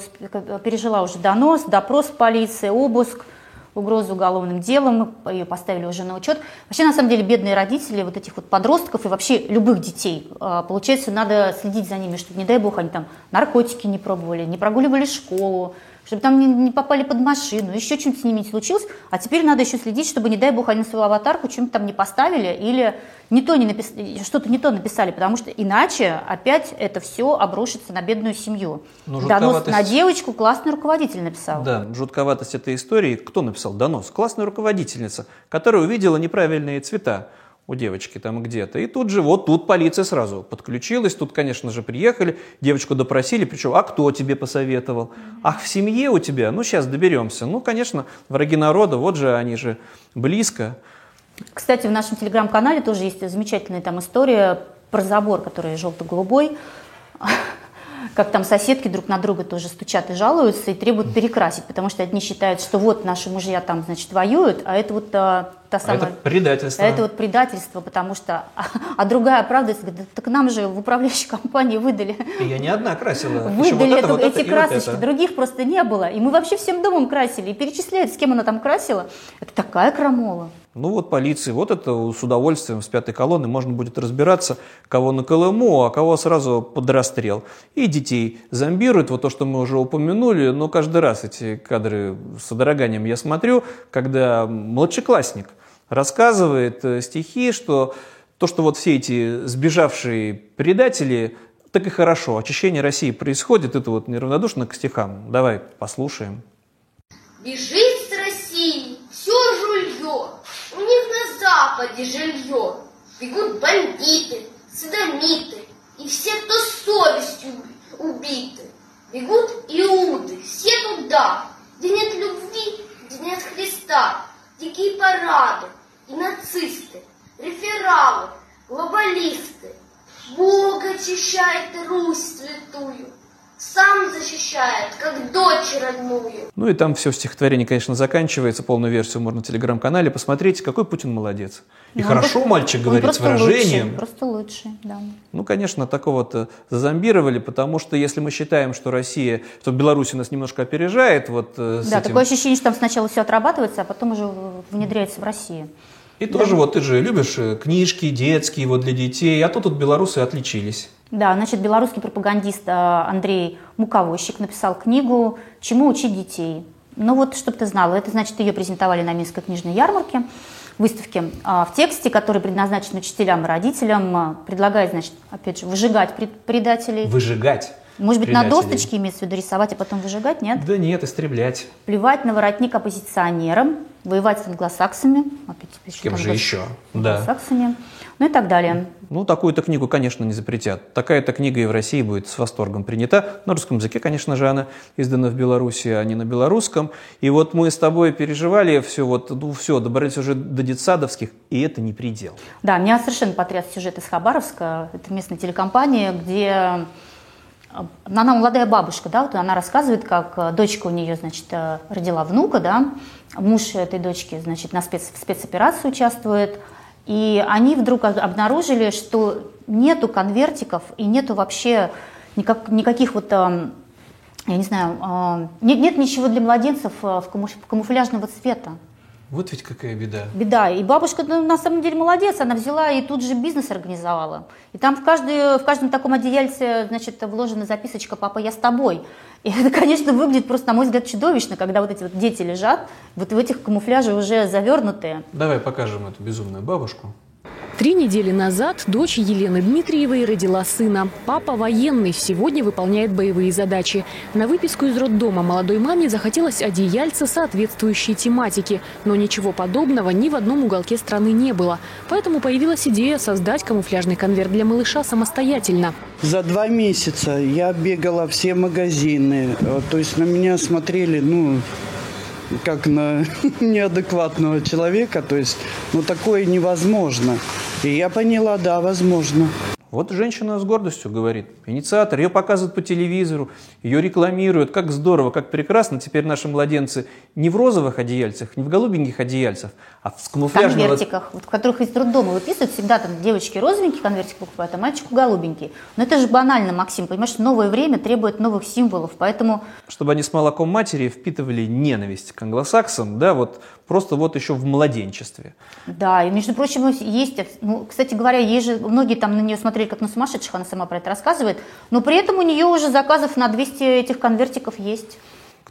пережила уже донос, допрос полиции, обыск, угрозу уголовным делом, ее поставили уже на учет. Вообще, на самом деле, бедные родители вот этих вот подростков и вообще любых детей, а, получается, надо следить за ними, чтобы, не дай бог, они там наркотики не пробовали, не прогуливали школу, чтобы там не, не попали под машину, еще что-нибудь с ними не случилось. А теперь надо еще следить, чтобы, не дай бог, они свою аватарку чем-то там не поставили или не то не написали, что-то не то написали, потому что иначе опять это все обрушится на бедную семью. Ну, Донос на девочку классный руководитель написал. Да, жутковатость этой истории. Кто написал донос? Классная руководительница, которая увидела неправильные цвета у девочки там где-то. И тут же, вот тут полиция сразу подключилась, тут, конечно же, приехали, девочку допросили, причем, а кто тебе посоветовал? Ах, в семье у тебя? Ну, сейчас доберемся. Ну, конечно, враги народа, вот же они же близко. Кстати, в нашем телеграм-канале тоже есть замечательная там история про забор, который желто-голубой как там соседки друг на друга тоже стучат и жалуются и требуют перекрасить, потому что одни считают, что вот наши мужья там, значит, воюют, а это вот а, та самая... А это предательство. А это вот предательство, потому что... А, а другая правда, говорит, так нам же в управляющей компании выдали... И я не одна красила. Выдали вот это, вот эти это, красочки, вот других просто не было. И мы вообще всем домом красили. И перечисляют, с кем она там красила. Это такая крамола. Ну вот полиции, вот это с удовольствием с пятой колонны можно будет разбираться, кого на Колыму, а кого сразу под расстрел. И детей зомбируют, вот то, что мы уже упомянули, но каждый раз эти кадры с одороганием я смотрю, когда младшеклассник рассказывает э, стихи, что то, что вот все эти сбежавшие предатели, так и хорошо, очищение России происходит, это вот неравнодушно к стихам. Давай послушаем. Бежит с России все жулье, у них на западе жилье. Бегут бандиты, садомиты и все, кто совестью убиты. Бегут иуды, все туда, где нет любви, где нет Христа. Дикие парады и нацисты, рефералы, глобалисты. Бог очищает Русь святую сам защищает, как дочь родную. Ну и там все стихотворение, конечно, заканчивается. Полную версию можно в телеграм-канале посмотреть. Какой Путин молодец. И ну, хорошо просто, мальчик говорит с выражением. Лучший, просто лучший, да. Ну, конечно, такого-то зазомбировали, потому что если мы считаем, что Россия, что Беларусь нас немножко опережает, вот э, Да, этим... такое ощущение, что там сначала все отрабатывается, а потом уже внедряется в Россию. И да. тоже вот ты же любишь э, книжки детские вот для детей, а то тут белорусы отличились. Да, значит, белорусский пропагандист э, Андрей Муковощик написал книгу «Чему учить детей». Ну вот, чтобы ты знала, это значит, ее презентовали на Минской книжной ярмарке, выставке. А в тексте, который предназначен учителям и родителям, э, предлагает, значит, опять же, выжигать предателей. Выжигать? Может быть, на досточке имеется в виду рисовать, а потом выжигать, нет? Да нет, истреблять. Плевать на воротник оппозиционерам, воевать с англосаксами. Опять, с кем же еще? Да. Англосаксами. Ну и так далее. Ну, такую-то книгу, конечно, не запретят. Такая-то книга и в России будет с восторгом принята. На русском языке, конечно же, она издана в Беларуси, а не на белорусском. И вот мы с тобой переживали все, вот, ну, все, добрались уже до детсадовских, и это не предел. Да, меня совершенно потряс сюжет из Хабаровска. Это местная телекомпания, где она молодая бабушка, да, вот она рассказывает, как э, дочка у нее, значит, э, родила внука, да, муж этой дочки, значит, на спец, в спецоперации участвует, и они вдруг обнаружили, что нету конвертиков и нету вообще никак, никаких вот, э, я не знаю, нет, нет ничего для младенцев в камуфляжного цвета. Вот ведь какая беда. Беда. И бабушка, ну, на самом деле, молодец. Она взяла и тут же бизнес организовала. И там в, каждую, в каждом таком одеяльце, значит, вложена записочка «Папа, я с тобой». И это, конечно, выглядит просто, на мой взгляд, чудовищно, когда вот эти вот дети лежат, вот в этих камуфляжах уже завернутые. Давай покажем эту безумную бабушку. Три недели назад дочь Елены Дмитриевой родила сына. Папа военный, сегодня выполняет боевые задачи. На выписку из роддома молодой маме захотелось одеяльца соответствующей тематики. Но ничего подобного ни в одном уголке страны не было. Поэтому появилась идея создать камуфляжный конверт для малыша самостоятельно. За два месяца я бегала все магазины. Э, То есть на меня смотрели, ну, как на неадекватного человека. То есть, ну, такое невозможно. И я поняла, да, возможно. Вот женщина с гордостью говорит, инициатор, ее показывают по телевизору, ее рекламируют, как здорово, как прекрасно. Теперь наши младенцы не в розовых одеяльцах, не в голубеньких одеяльцах, а в камуфляжных. конвертиках, вот, в которых из роддома выписывают, всегда там девочки розовенький конвертик покупают, а мальчику голубенький. Но это же банально, Максим, понимаешь, новое время требует новых символов, поэтому Чтобы они с молоком матери впитывали ненависть к англосаксам, да, вот просто вот еще в младенчестве. Да, и между прочим, есть, ну, кстати говоря, есть же, многие там на нее смотрели как на сумасшедших, она сама про это рассказывает, но при этом у нее уже заказов на 200 этих конвертиков есть.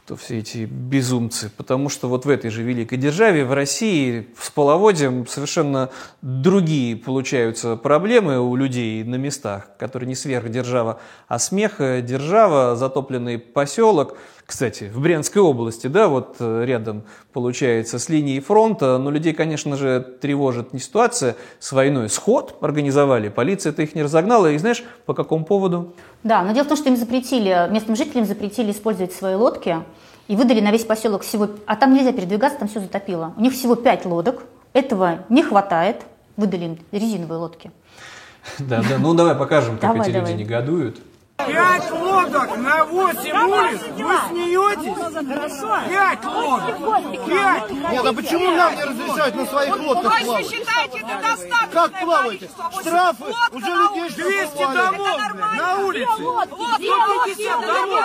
кто все эти безумцы, потому что вот в этой же великой державе, в России, с половодьем совершенно другие получаются проблемы у людей на местах, которые не сверхдержава, а смех, держава, затопленный поселок. Кстати, в Брянской области, да, вот э, рядом получается с линией фронта, но людей, конечно же, тревожит не ситуация с войной. Сход организовали, полиция это их не разогнала, и знаешь, по какому поводу? Да, но дело в том, что им запретили, местным жителям запретили использовать свои лодки и выдали на весь поселок всего, а там нельзя передвигаться, там все затопило. У них всего пять лодок, этого не хватает, выдали им резиновые лодки. Да, да, ну давай покажем, как эти люди негодуют. Пять лодок на восемь улиц? Вы смеетесь? Хорошо. Пять лодок. Пять. Нет, а почему нам не разрешают на своих лодках Вы плавать? считаете это достаточно? Как плаваете? Штрафы уже людей 200 штрафовали. домов блин, на улице. 150 домов.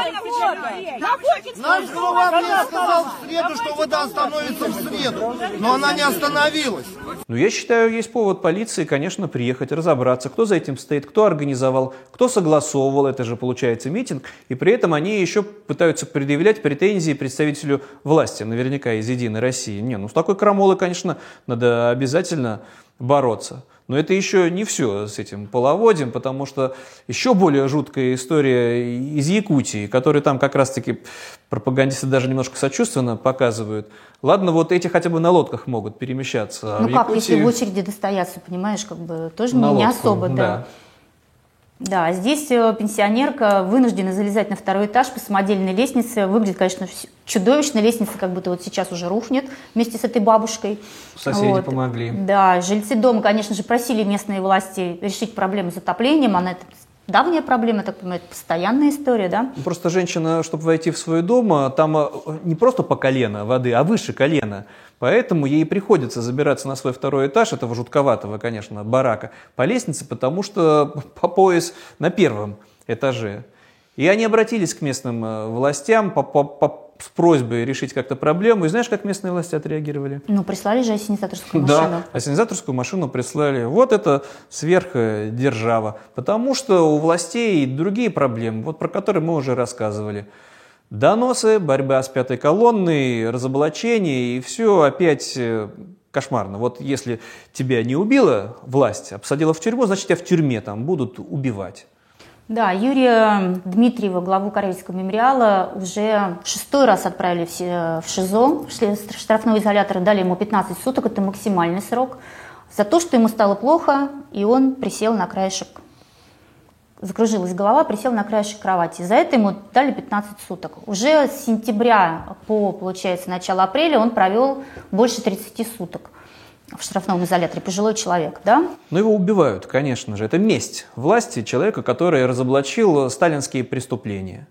Наш глава мне сказал в среду, что вода остановится в среду, но она не остановилась. Ну, я считаю, есть повод полиции, конечно, приехать, разобраться, кто за этим стоит, кто организовал, кто согласовывал, это же получается митинг, и при этом они еще пытаются предъявлять претензии представителю власти, наверняка из «Единой России». Не, ну с такой крамолой, конечно, надо обязательно бороться. Но это еще не все с этим половодьем, потому что еще более жуткая история из Якутии, которую там как раз-таки пропагандисты даже немножко сочувственно показывают. Ладно, вот эти хотя бы на лодках могут перемещаться. а ну в как, если Якутии- в очереди достояться, понимаешь, как бы тоже На не, не лодку, особо, да. да. Да, здесь э, пенсионерка вынуждена залезать на второй этаж по самодельной лестнице. Выглядит, конечно, чудовищно. Лестница как будто вот сейчас уже рухнет вместе с этой бабушкой. Соседи Вот. помогли. Да, жильцы дома, конечно же, просили местные власти решить проблему с затоплением. Она это давняя проблема, так понимаю, постоянная история, да? Просто женщина, чтобы войти в свой дом, а, там а, не просто по колено воды, а выше колена. Поэтому ей приходится забираться на свой второй этаж этого жутковатого, конечно, барака по лестнице, потому что по пояс на первом этаже. И они обратились к местным э, властям по- по- по- с просьбой решить как-то проблему. И знаешь, как местные власти отреагировали? Ну, прислали же ассенизаторскую машину. Да, ассенизаторскую машину прислали. Вот это сверхдержава. Потому что у властей другие проблемы, вот про которые мы уже рассказывали. Доносы, борьба с пятой колонной, разоблачение, и все опять э, кошмарно. Вот если тебя не убила власть, а посадила в тюрьму, значит тебя в тюрьме там будут убивать. Да, Юрия Дмитриева, главу Корейского мемориала, уже шестой раз отправили в ШИЗО, в штрафной изолятор, дали ему 15 суток, это максимальный срок, за то, что ему стало плохо, и он присел на краешек. Закружилась голова, присел на краешек кровати. За это ему дали 15 суток. Уже с сентября по, получается, начало апреля он провел больше 30 суток в штрафном изоляторе. Пожилой человек, да? Но его убивают, конечно же. Это месть власти человека, который разоблачил сталинские преступления.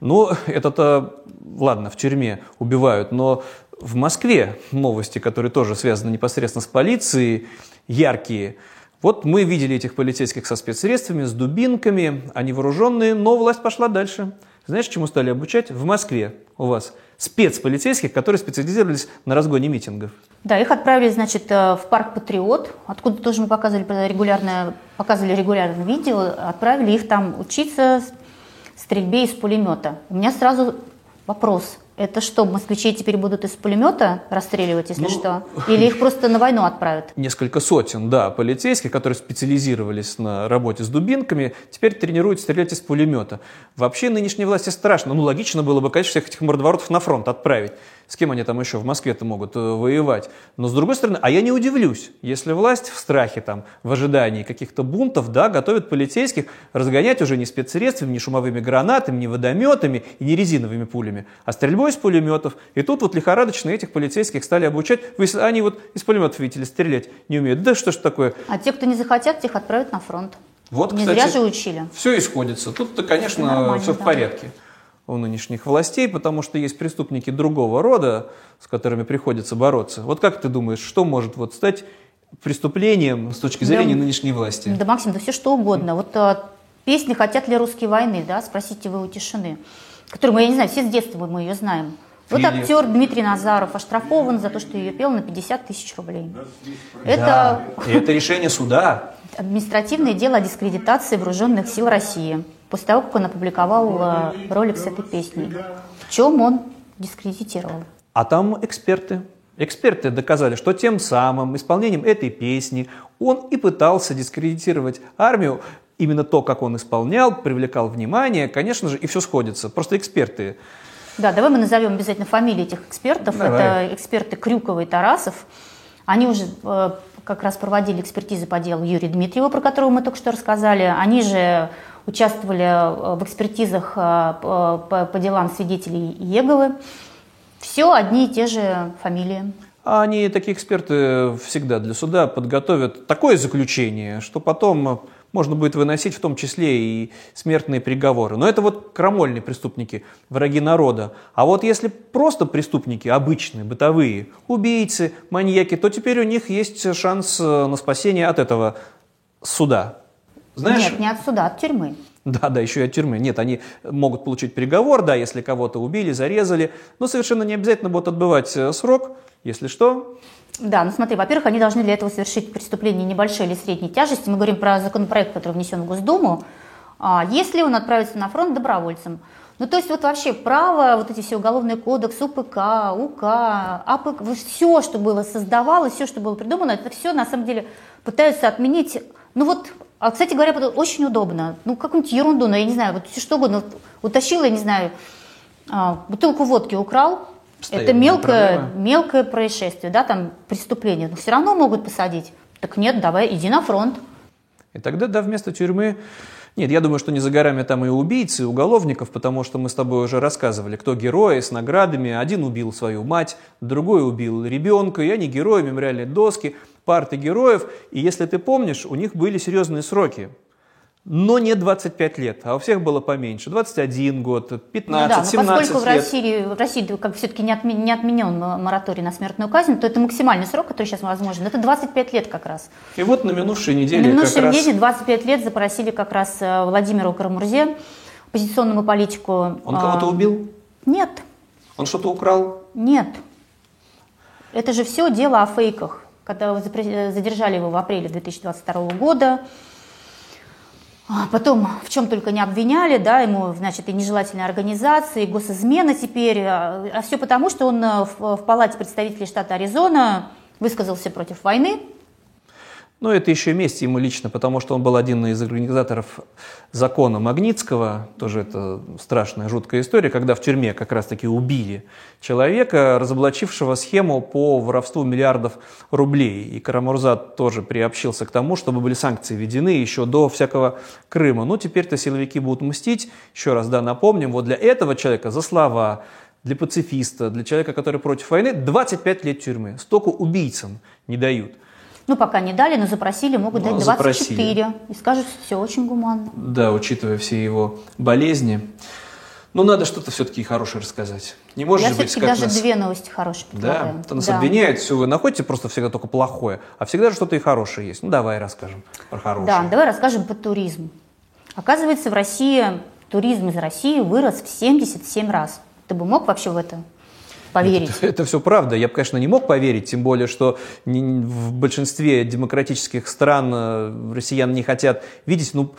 Ну, это-то, ладно, в тюрьме убивают, но в Москве новости, которые тоже связаны непосредственно с полицией, яркие. Вот мы видели этих полицейских со спецсредствами, с дубинками, они вооруженные, но власть пошла дальше. Знаешь, чему стали обучать? В Москве у вас спецполицейских, которые специализировались на разгоне митингов. Да, их отправили, значит, э, в парк Патриот, откуда тоже мы показывали регулярно, показывали регулярно видео, отправили их там учиться стрельбе из пулемета. У меня сразу вопрос. Это что, москвичей теперь будут из пулемета расстреливать, если ну, что? Или их просто на войну отправят? Несколько сотен, да, полицейских, которые специализировались на работе с дубинками, теперь тренируют стрелять из пулемета. Вообще нынешней власти страшно. Ну, логично было бы, конечно, всех этих мордоворотов на фронт отправить. С кем они там еще в Москве-то могут э, воевать? Но с другой стороны, а я не удивлюсь, если власть в страхе, там, в ожидании каких-то бунтов, да, готовит полицейских разгонять уже не спецсредствами, не шумовыми гранатами, не водометами и не резиновыми пулями, а стрельбой из пулеметов. И тут вот лихорадочно этих полицейских стали обучать. Они вот из пулеметов, видите ли, стрелять не умеют. Да что ж такое? А те, кто не захотят, тех отправят на фронт. Вот, не кстати, зря же учили. Все исходится. Тут-то, конечно, все в порядке у нынешних властей, потому что есть преступники другого рода, с которыми приходится бороться. Вот как ты думаешь, что может вот стать преступлением с точки зрения да, нынешней власти? Да, Максим, да все что угодно. Вот а, песня «Хотят ли русские войны», да, спросите вы у тишины, которую мы, я не знаю, все с детства мы ее знаем. Вот Или... актер Дмитрий Назаров оштрафован за то, что ее пел на 50 тысяч рублей. Да, это... это решение суда. Административное дело о дискредитации вооруженных сил России после того, как он опубликовал э, ролик с этой песней. В чем он дискредитировал? А там эксперты. Эксперты доказали, что тем самым исполнением этой песни он и пытался дискредитировать армию. Именно то, как он исполнял, привлекал внимание, конечно же, и все сходится. Просто эксперты. Да, давай мы назовем обязательно фамилии этих экспертов. Давай. Это эксперты Крюкова и Тарасов. Они уже э, как раз проводили экспертизы по делу Юрия Дмитриева, про которого мы только что рассказали. Они же участвовали э, в экспертизах э, по, делам свидетелей Еговы. Все одни и те же фамилии. А они, такие эксперты, всегда для суда подготовят такое заключение, что потом можно будет выносить в том числе и смертные приговоры. Но это вот крамольные преступники, враги народа. А вот если просто преступники, обычные, бытовые, убийцы, маньяки, то теперь у них есть шанс э, на спасение от этого суда. Знаешь, Нет, не от суда, от тюрьмы. Да, да, еще и от тюрьмы. Нет, они могут получить приговор, да, если кого-то убили, зарезали, но совершенно не обязательно будут отбывать э, срок, если что. Да, ну смотри, во-первых, они должны для этого совершить преступление небольшой или средней тяжести. Мы говорим про законопроект, который внесен в Госдуму. А если он отправится на фронт добровольцем. Ну, то есть вот вообще право, вот эти все уголовный кодекс, УПК, УК, АПК, все, что было создавалось, все, что было придумано, это все на самом деле пытаются отменить. Ну вот а, кстати говоря, очень удобно. Ну, какую-нибудь ерунду, ну, я не знаю, вот что угодно. Утащил, я не знаю, а, бутылку водки украл. Постоянно это мелкое, мелкое происшествие, да, там преступление. Но все равно могут посадить. Так нет, давай, иди на фронт. И тогда, да, вместо тюрьмы нет, я думаю, что не за горами там и убийцы, и уголовников, потому что мы с тобой уже рассказывали, кто герои с наградами. Один убил свою мать, другой убил ребенка, и они герои, мемориальные доски парты героев, и если ты помнишь, у них были серьезные сроки. Но не 25 лет, а у всех было поменьше. 21 год, 15, ну да, 17 поскольку лет. в России, в России как все-таки не, отмен, не отменен мораторий на смертную казнь, то это максимальный срок, который сейчас возможен. Это 25 лет как раз. И вот на минувшей неделе На минувшей как неделе раз... 25 лет запросили как раз э, Владимиру Карамурзе, оппозиционному политику. Он кого-то а, убил? Нет. Он что-то украл? Нет. Это же все дело о фейках когда задержали его в апреле 2022 года. А потом в чем только не обвиняли, да, ему, значит, и нежелательные организации, и госизмена теперь, а, а все потому, что он э, в, в Палате представителей штата Аризона высказался против войны, ну, это еще месть ему лично, потому что он был один из организаторов закона Магнитского, тоже это страшная, жуткая история, когда в тюрьме как раз-таки убили человека, разоблачившего схему по воровству миллиардов рублей. И Карамурза тоже приобщился к тому, чтобы были санкции введены еще до всякого Крыма. Ну, теперь-то силовики будут мстить. Еще раз, да, напомним, вот для этого человека за слова, для пацифиста, для человека, который против войны, 25 лет тюрьмы. Столько убийцам не дают. Ну, пока не дали, но запросили, могут ну, дать 24. Запросили. И скажут, все очень гуманно. Да, учитывая все его болезни. Но ну, надо что-то все-таки хорошее рассказать. Не может Я быть, как даже нас... две новости хорошие предлагаю. Да, то нас да. обвиняют, все, вы находите просто всегда только плохое, а всегда же что-то и хорошее есть. Ну, давай расскажем про хорошее. Да, давай расскажем про туризм. Оказывается, в России туризм из России вырос в 77 раз. Ты бы мог вообще в это поверить? Это, это все правда. Я бы, конечно, не мог поверить, тем более, что в большинстве демократических стран э, россиян не хотят видеть, ну,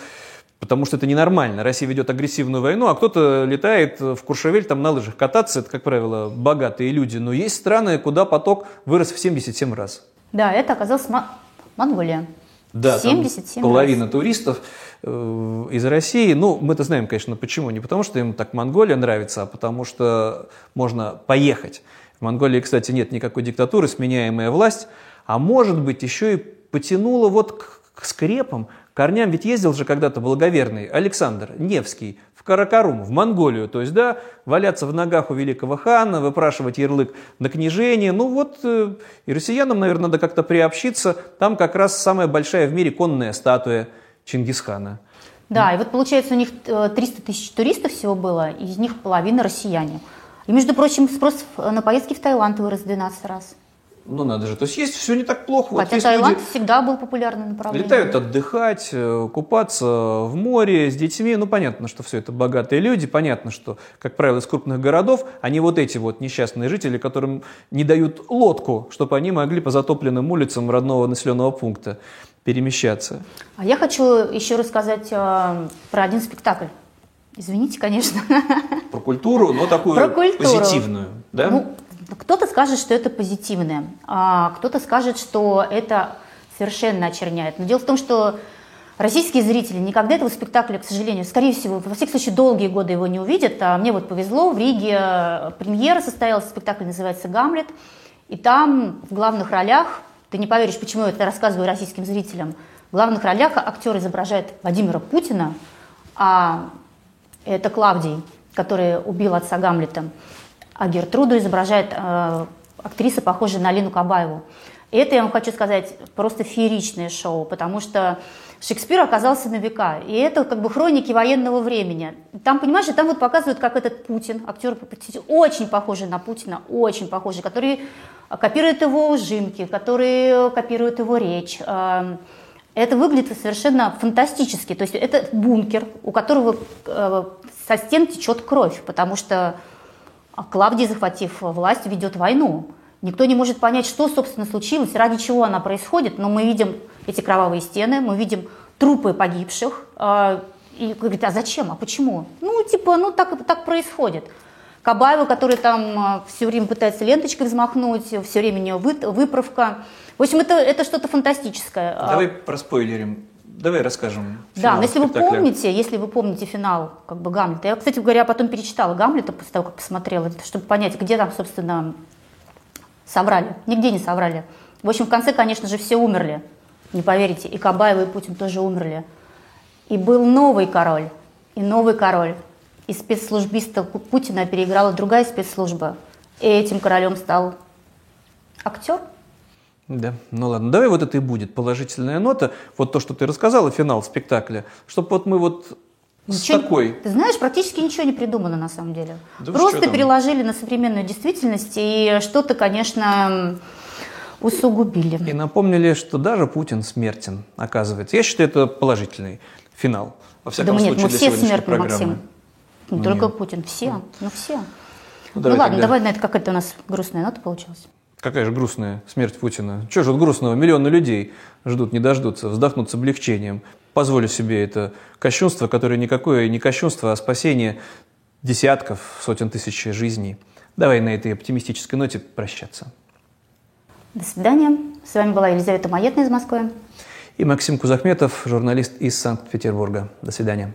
потому что это ненормально. Россия ведет агрессивную войну, а кто-то летает в Куршевель там на лыжах кататься. Это, как правило, богатые люди. Но есть страны, куда поток вырос в 77 раз. Да, это оказалась Монголия. Да, 77 половина раз. туристов из России. Ну, мы-то знаем, конечно, почему. Не потому, что им так Монголия нравится, а потому что можно поехать. В Монголии, кстати, нет никакой диктатуры, сменяемая власть. А может быть, еще и потянуло вот к, к скрепам, корням. Ведь ездил же когда-то благоверный Александр Невский Каракарум, в Монголию. То есть, да, валяться в ногах у великого хана, выпрашивать ярлык на княжение. Ну вот, э, и россиянам, наверное, надо как-то приобщиться. Там как раз самая большая в мире конная статуя Чингисхана. Да, и вот получается у них 300 э, тысяч туристов всего было, из них половина россияне. И, между прочим, спрос на поездки в Таиланд вырос в 12 раз. Ну, надо же. То есть есть все не так плохо. Хотя вот Таиланд люди всегда был популярным направлением. Летают отдыхать, э, купаться в море с детьми. Ну, понятно, что все это богатые люди. Понятно, что, как правило, из крупных городов, они вот эти вот несчастные жители, которым не дают лодку, чтобы они могли по затопленным улицам родного населенного пункта перемещаться. А я хочу еще рассказать э, про один спектакль. Извините, конечно. Про культуру, но такую Про культуру. позитивную. Да? Ну, кто-то скажет, что это позитивное, а кто-то скажет, что это совершенно очерняет. Но дело в том, что российские зрители никогда этого спектакля, к сожалению, скорее всего, во всяком случае, долгие годы его не увидят. А мне вот повезло, в Риге премьера состоялась, спектакль называется «Гамлет», и там в главных ролях, ты не поверишь, почему я это рассказываю российским зрителям, в главных ролях актер изображает Владимира Путина, а это Клавдий, который убил отца Гамлета а Гертруду изображает э, актриса, похожая на Алину Кабаеву. И это, я вам хочу сказать, просто фееричное шоу, потому что Шекспир оказался на века. И это как бы хроники военного времени. Там, понимаешь, там вот показывают, как этот Путин, актер очень похожий на Путина, очень похожий, который копирует его ужимки, который копирует его речь. Э, это выглядит совершенно фантастически. То есть это бункер, у которого э, со стен течет кровь, потому что Клавдий, захватив власть, ведет войну. Никто не может понять, что, собственно, случилось, ради чего она происходит, но мы видим эти кровавые стены, мы видим трупы погибших. А, и говорит, а зачем, а почему? Ну, типа, ну так, так происходит. Кабаева, который там а, все время пытается ленточкой взмахнуть, все время у нее выправка. В общем, это, это что-то фантастическое. Давай проспойлерим давай расскажем. Да, но если спектакля. вы помните, если вы помните финал как бы Гамлета, я, кстати говоря, потом перечитала Гамлета после того, как посмотрела, чтобы понять, где там, собственно, соврали. Нигде не соврали. В общем, в конце, конечно же, все умерли. Не поверите, и Кабаева, и Путин тоже умерли. И был новый король, и новый король. И спецслужбиста Путина переиграла другая спецслужба. И этим королем стал актер – да, ну ладно, давай вот это и будет положительная нота, вот то, что ты рассказала, финал спектакля, чтобы вот мы вот Ничего, с такой. Ты знаешь, практически ничего не придумано на самом деле. Да Просто переложили на современную действительность и что-то, конечно, усугубили. И напомнили, что даже Путин смертен, оказывается. Я считаю, это положительный финал. Во всяком да случае, нет, мы все смертны, программы. Максим. Не ну, только нет. Путин, все, ну, ну все. Ну, давай ну ладно, тогда. давай на это какая-то у нас грустная нота получилась. Какая же грустная смерть Путина. Чего же от грустного? Миллионы людей ждут, не дождутся, вздохнут с облегчением. Позволю себе это кощунство, которое никакое не кощунство, а спасение десятков, сотен тысяч жизней. Давай на этой оптимистической ноте прощаться. До свидания. С вами была Елизавета Маетна из Москвы. И Максим Кузахметов, журналист из Санкт-Петербурга. До свидания.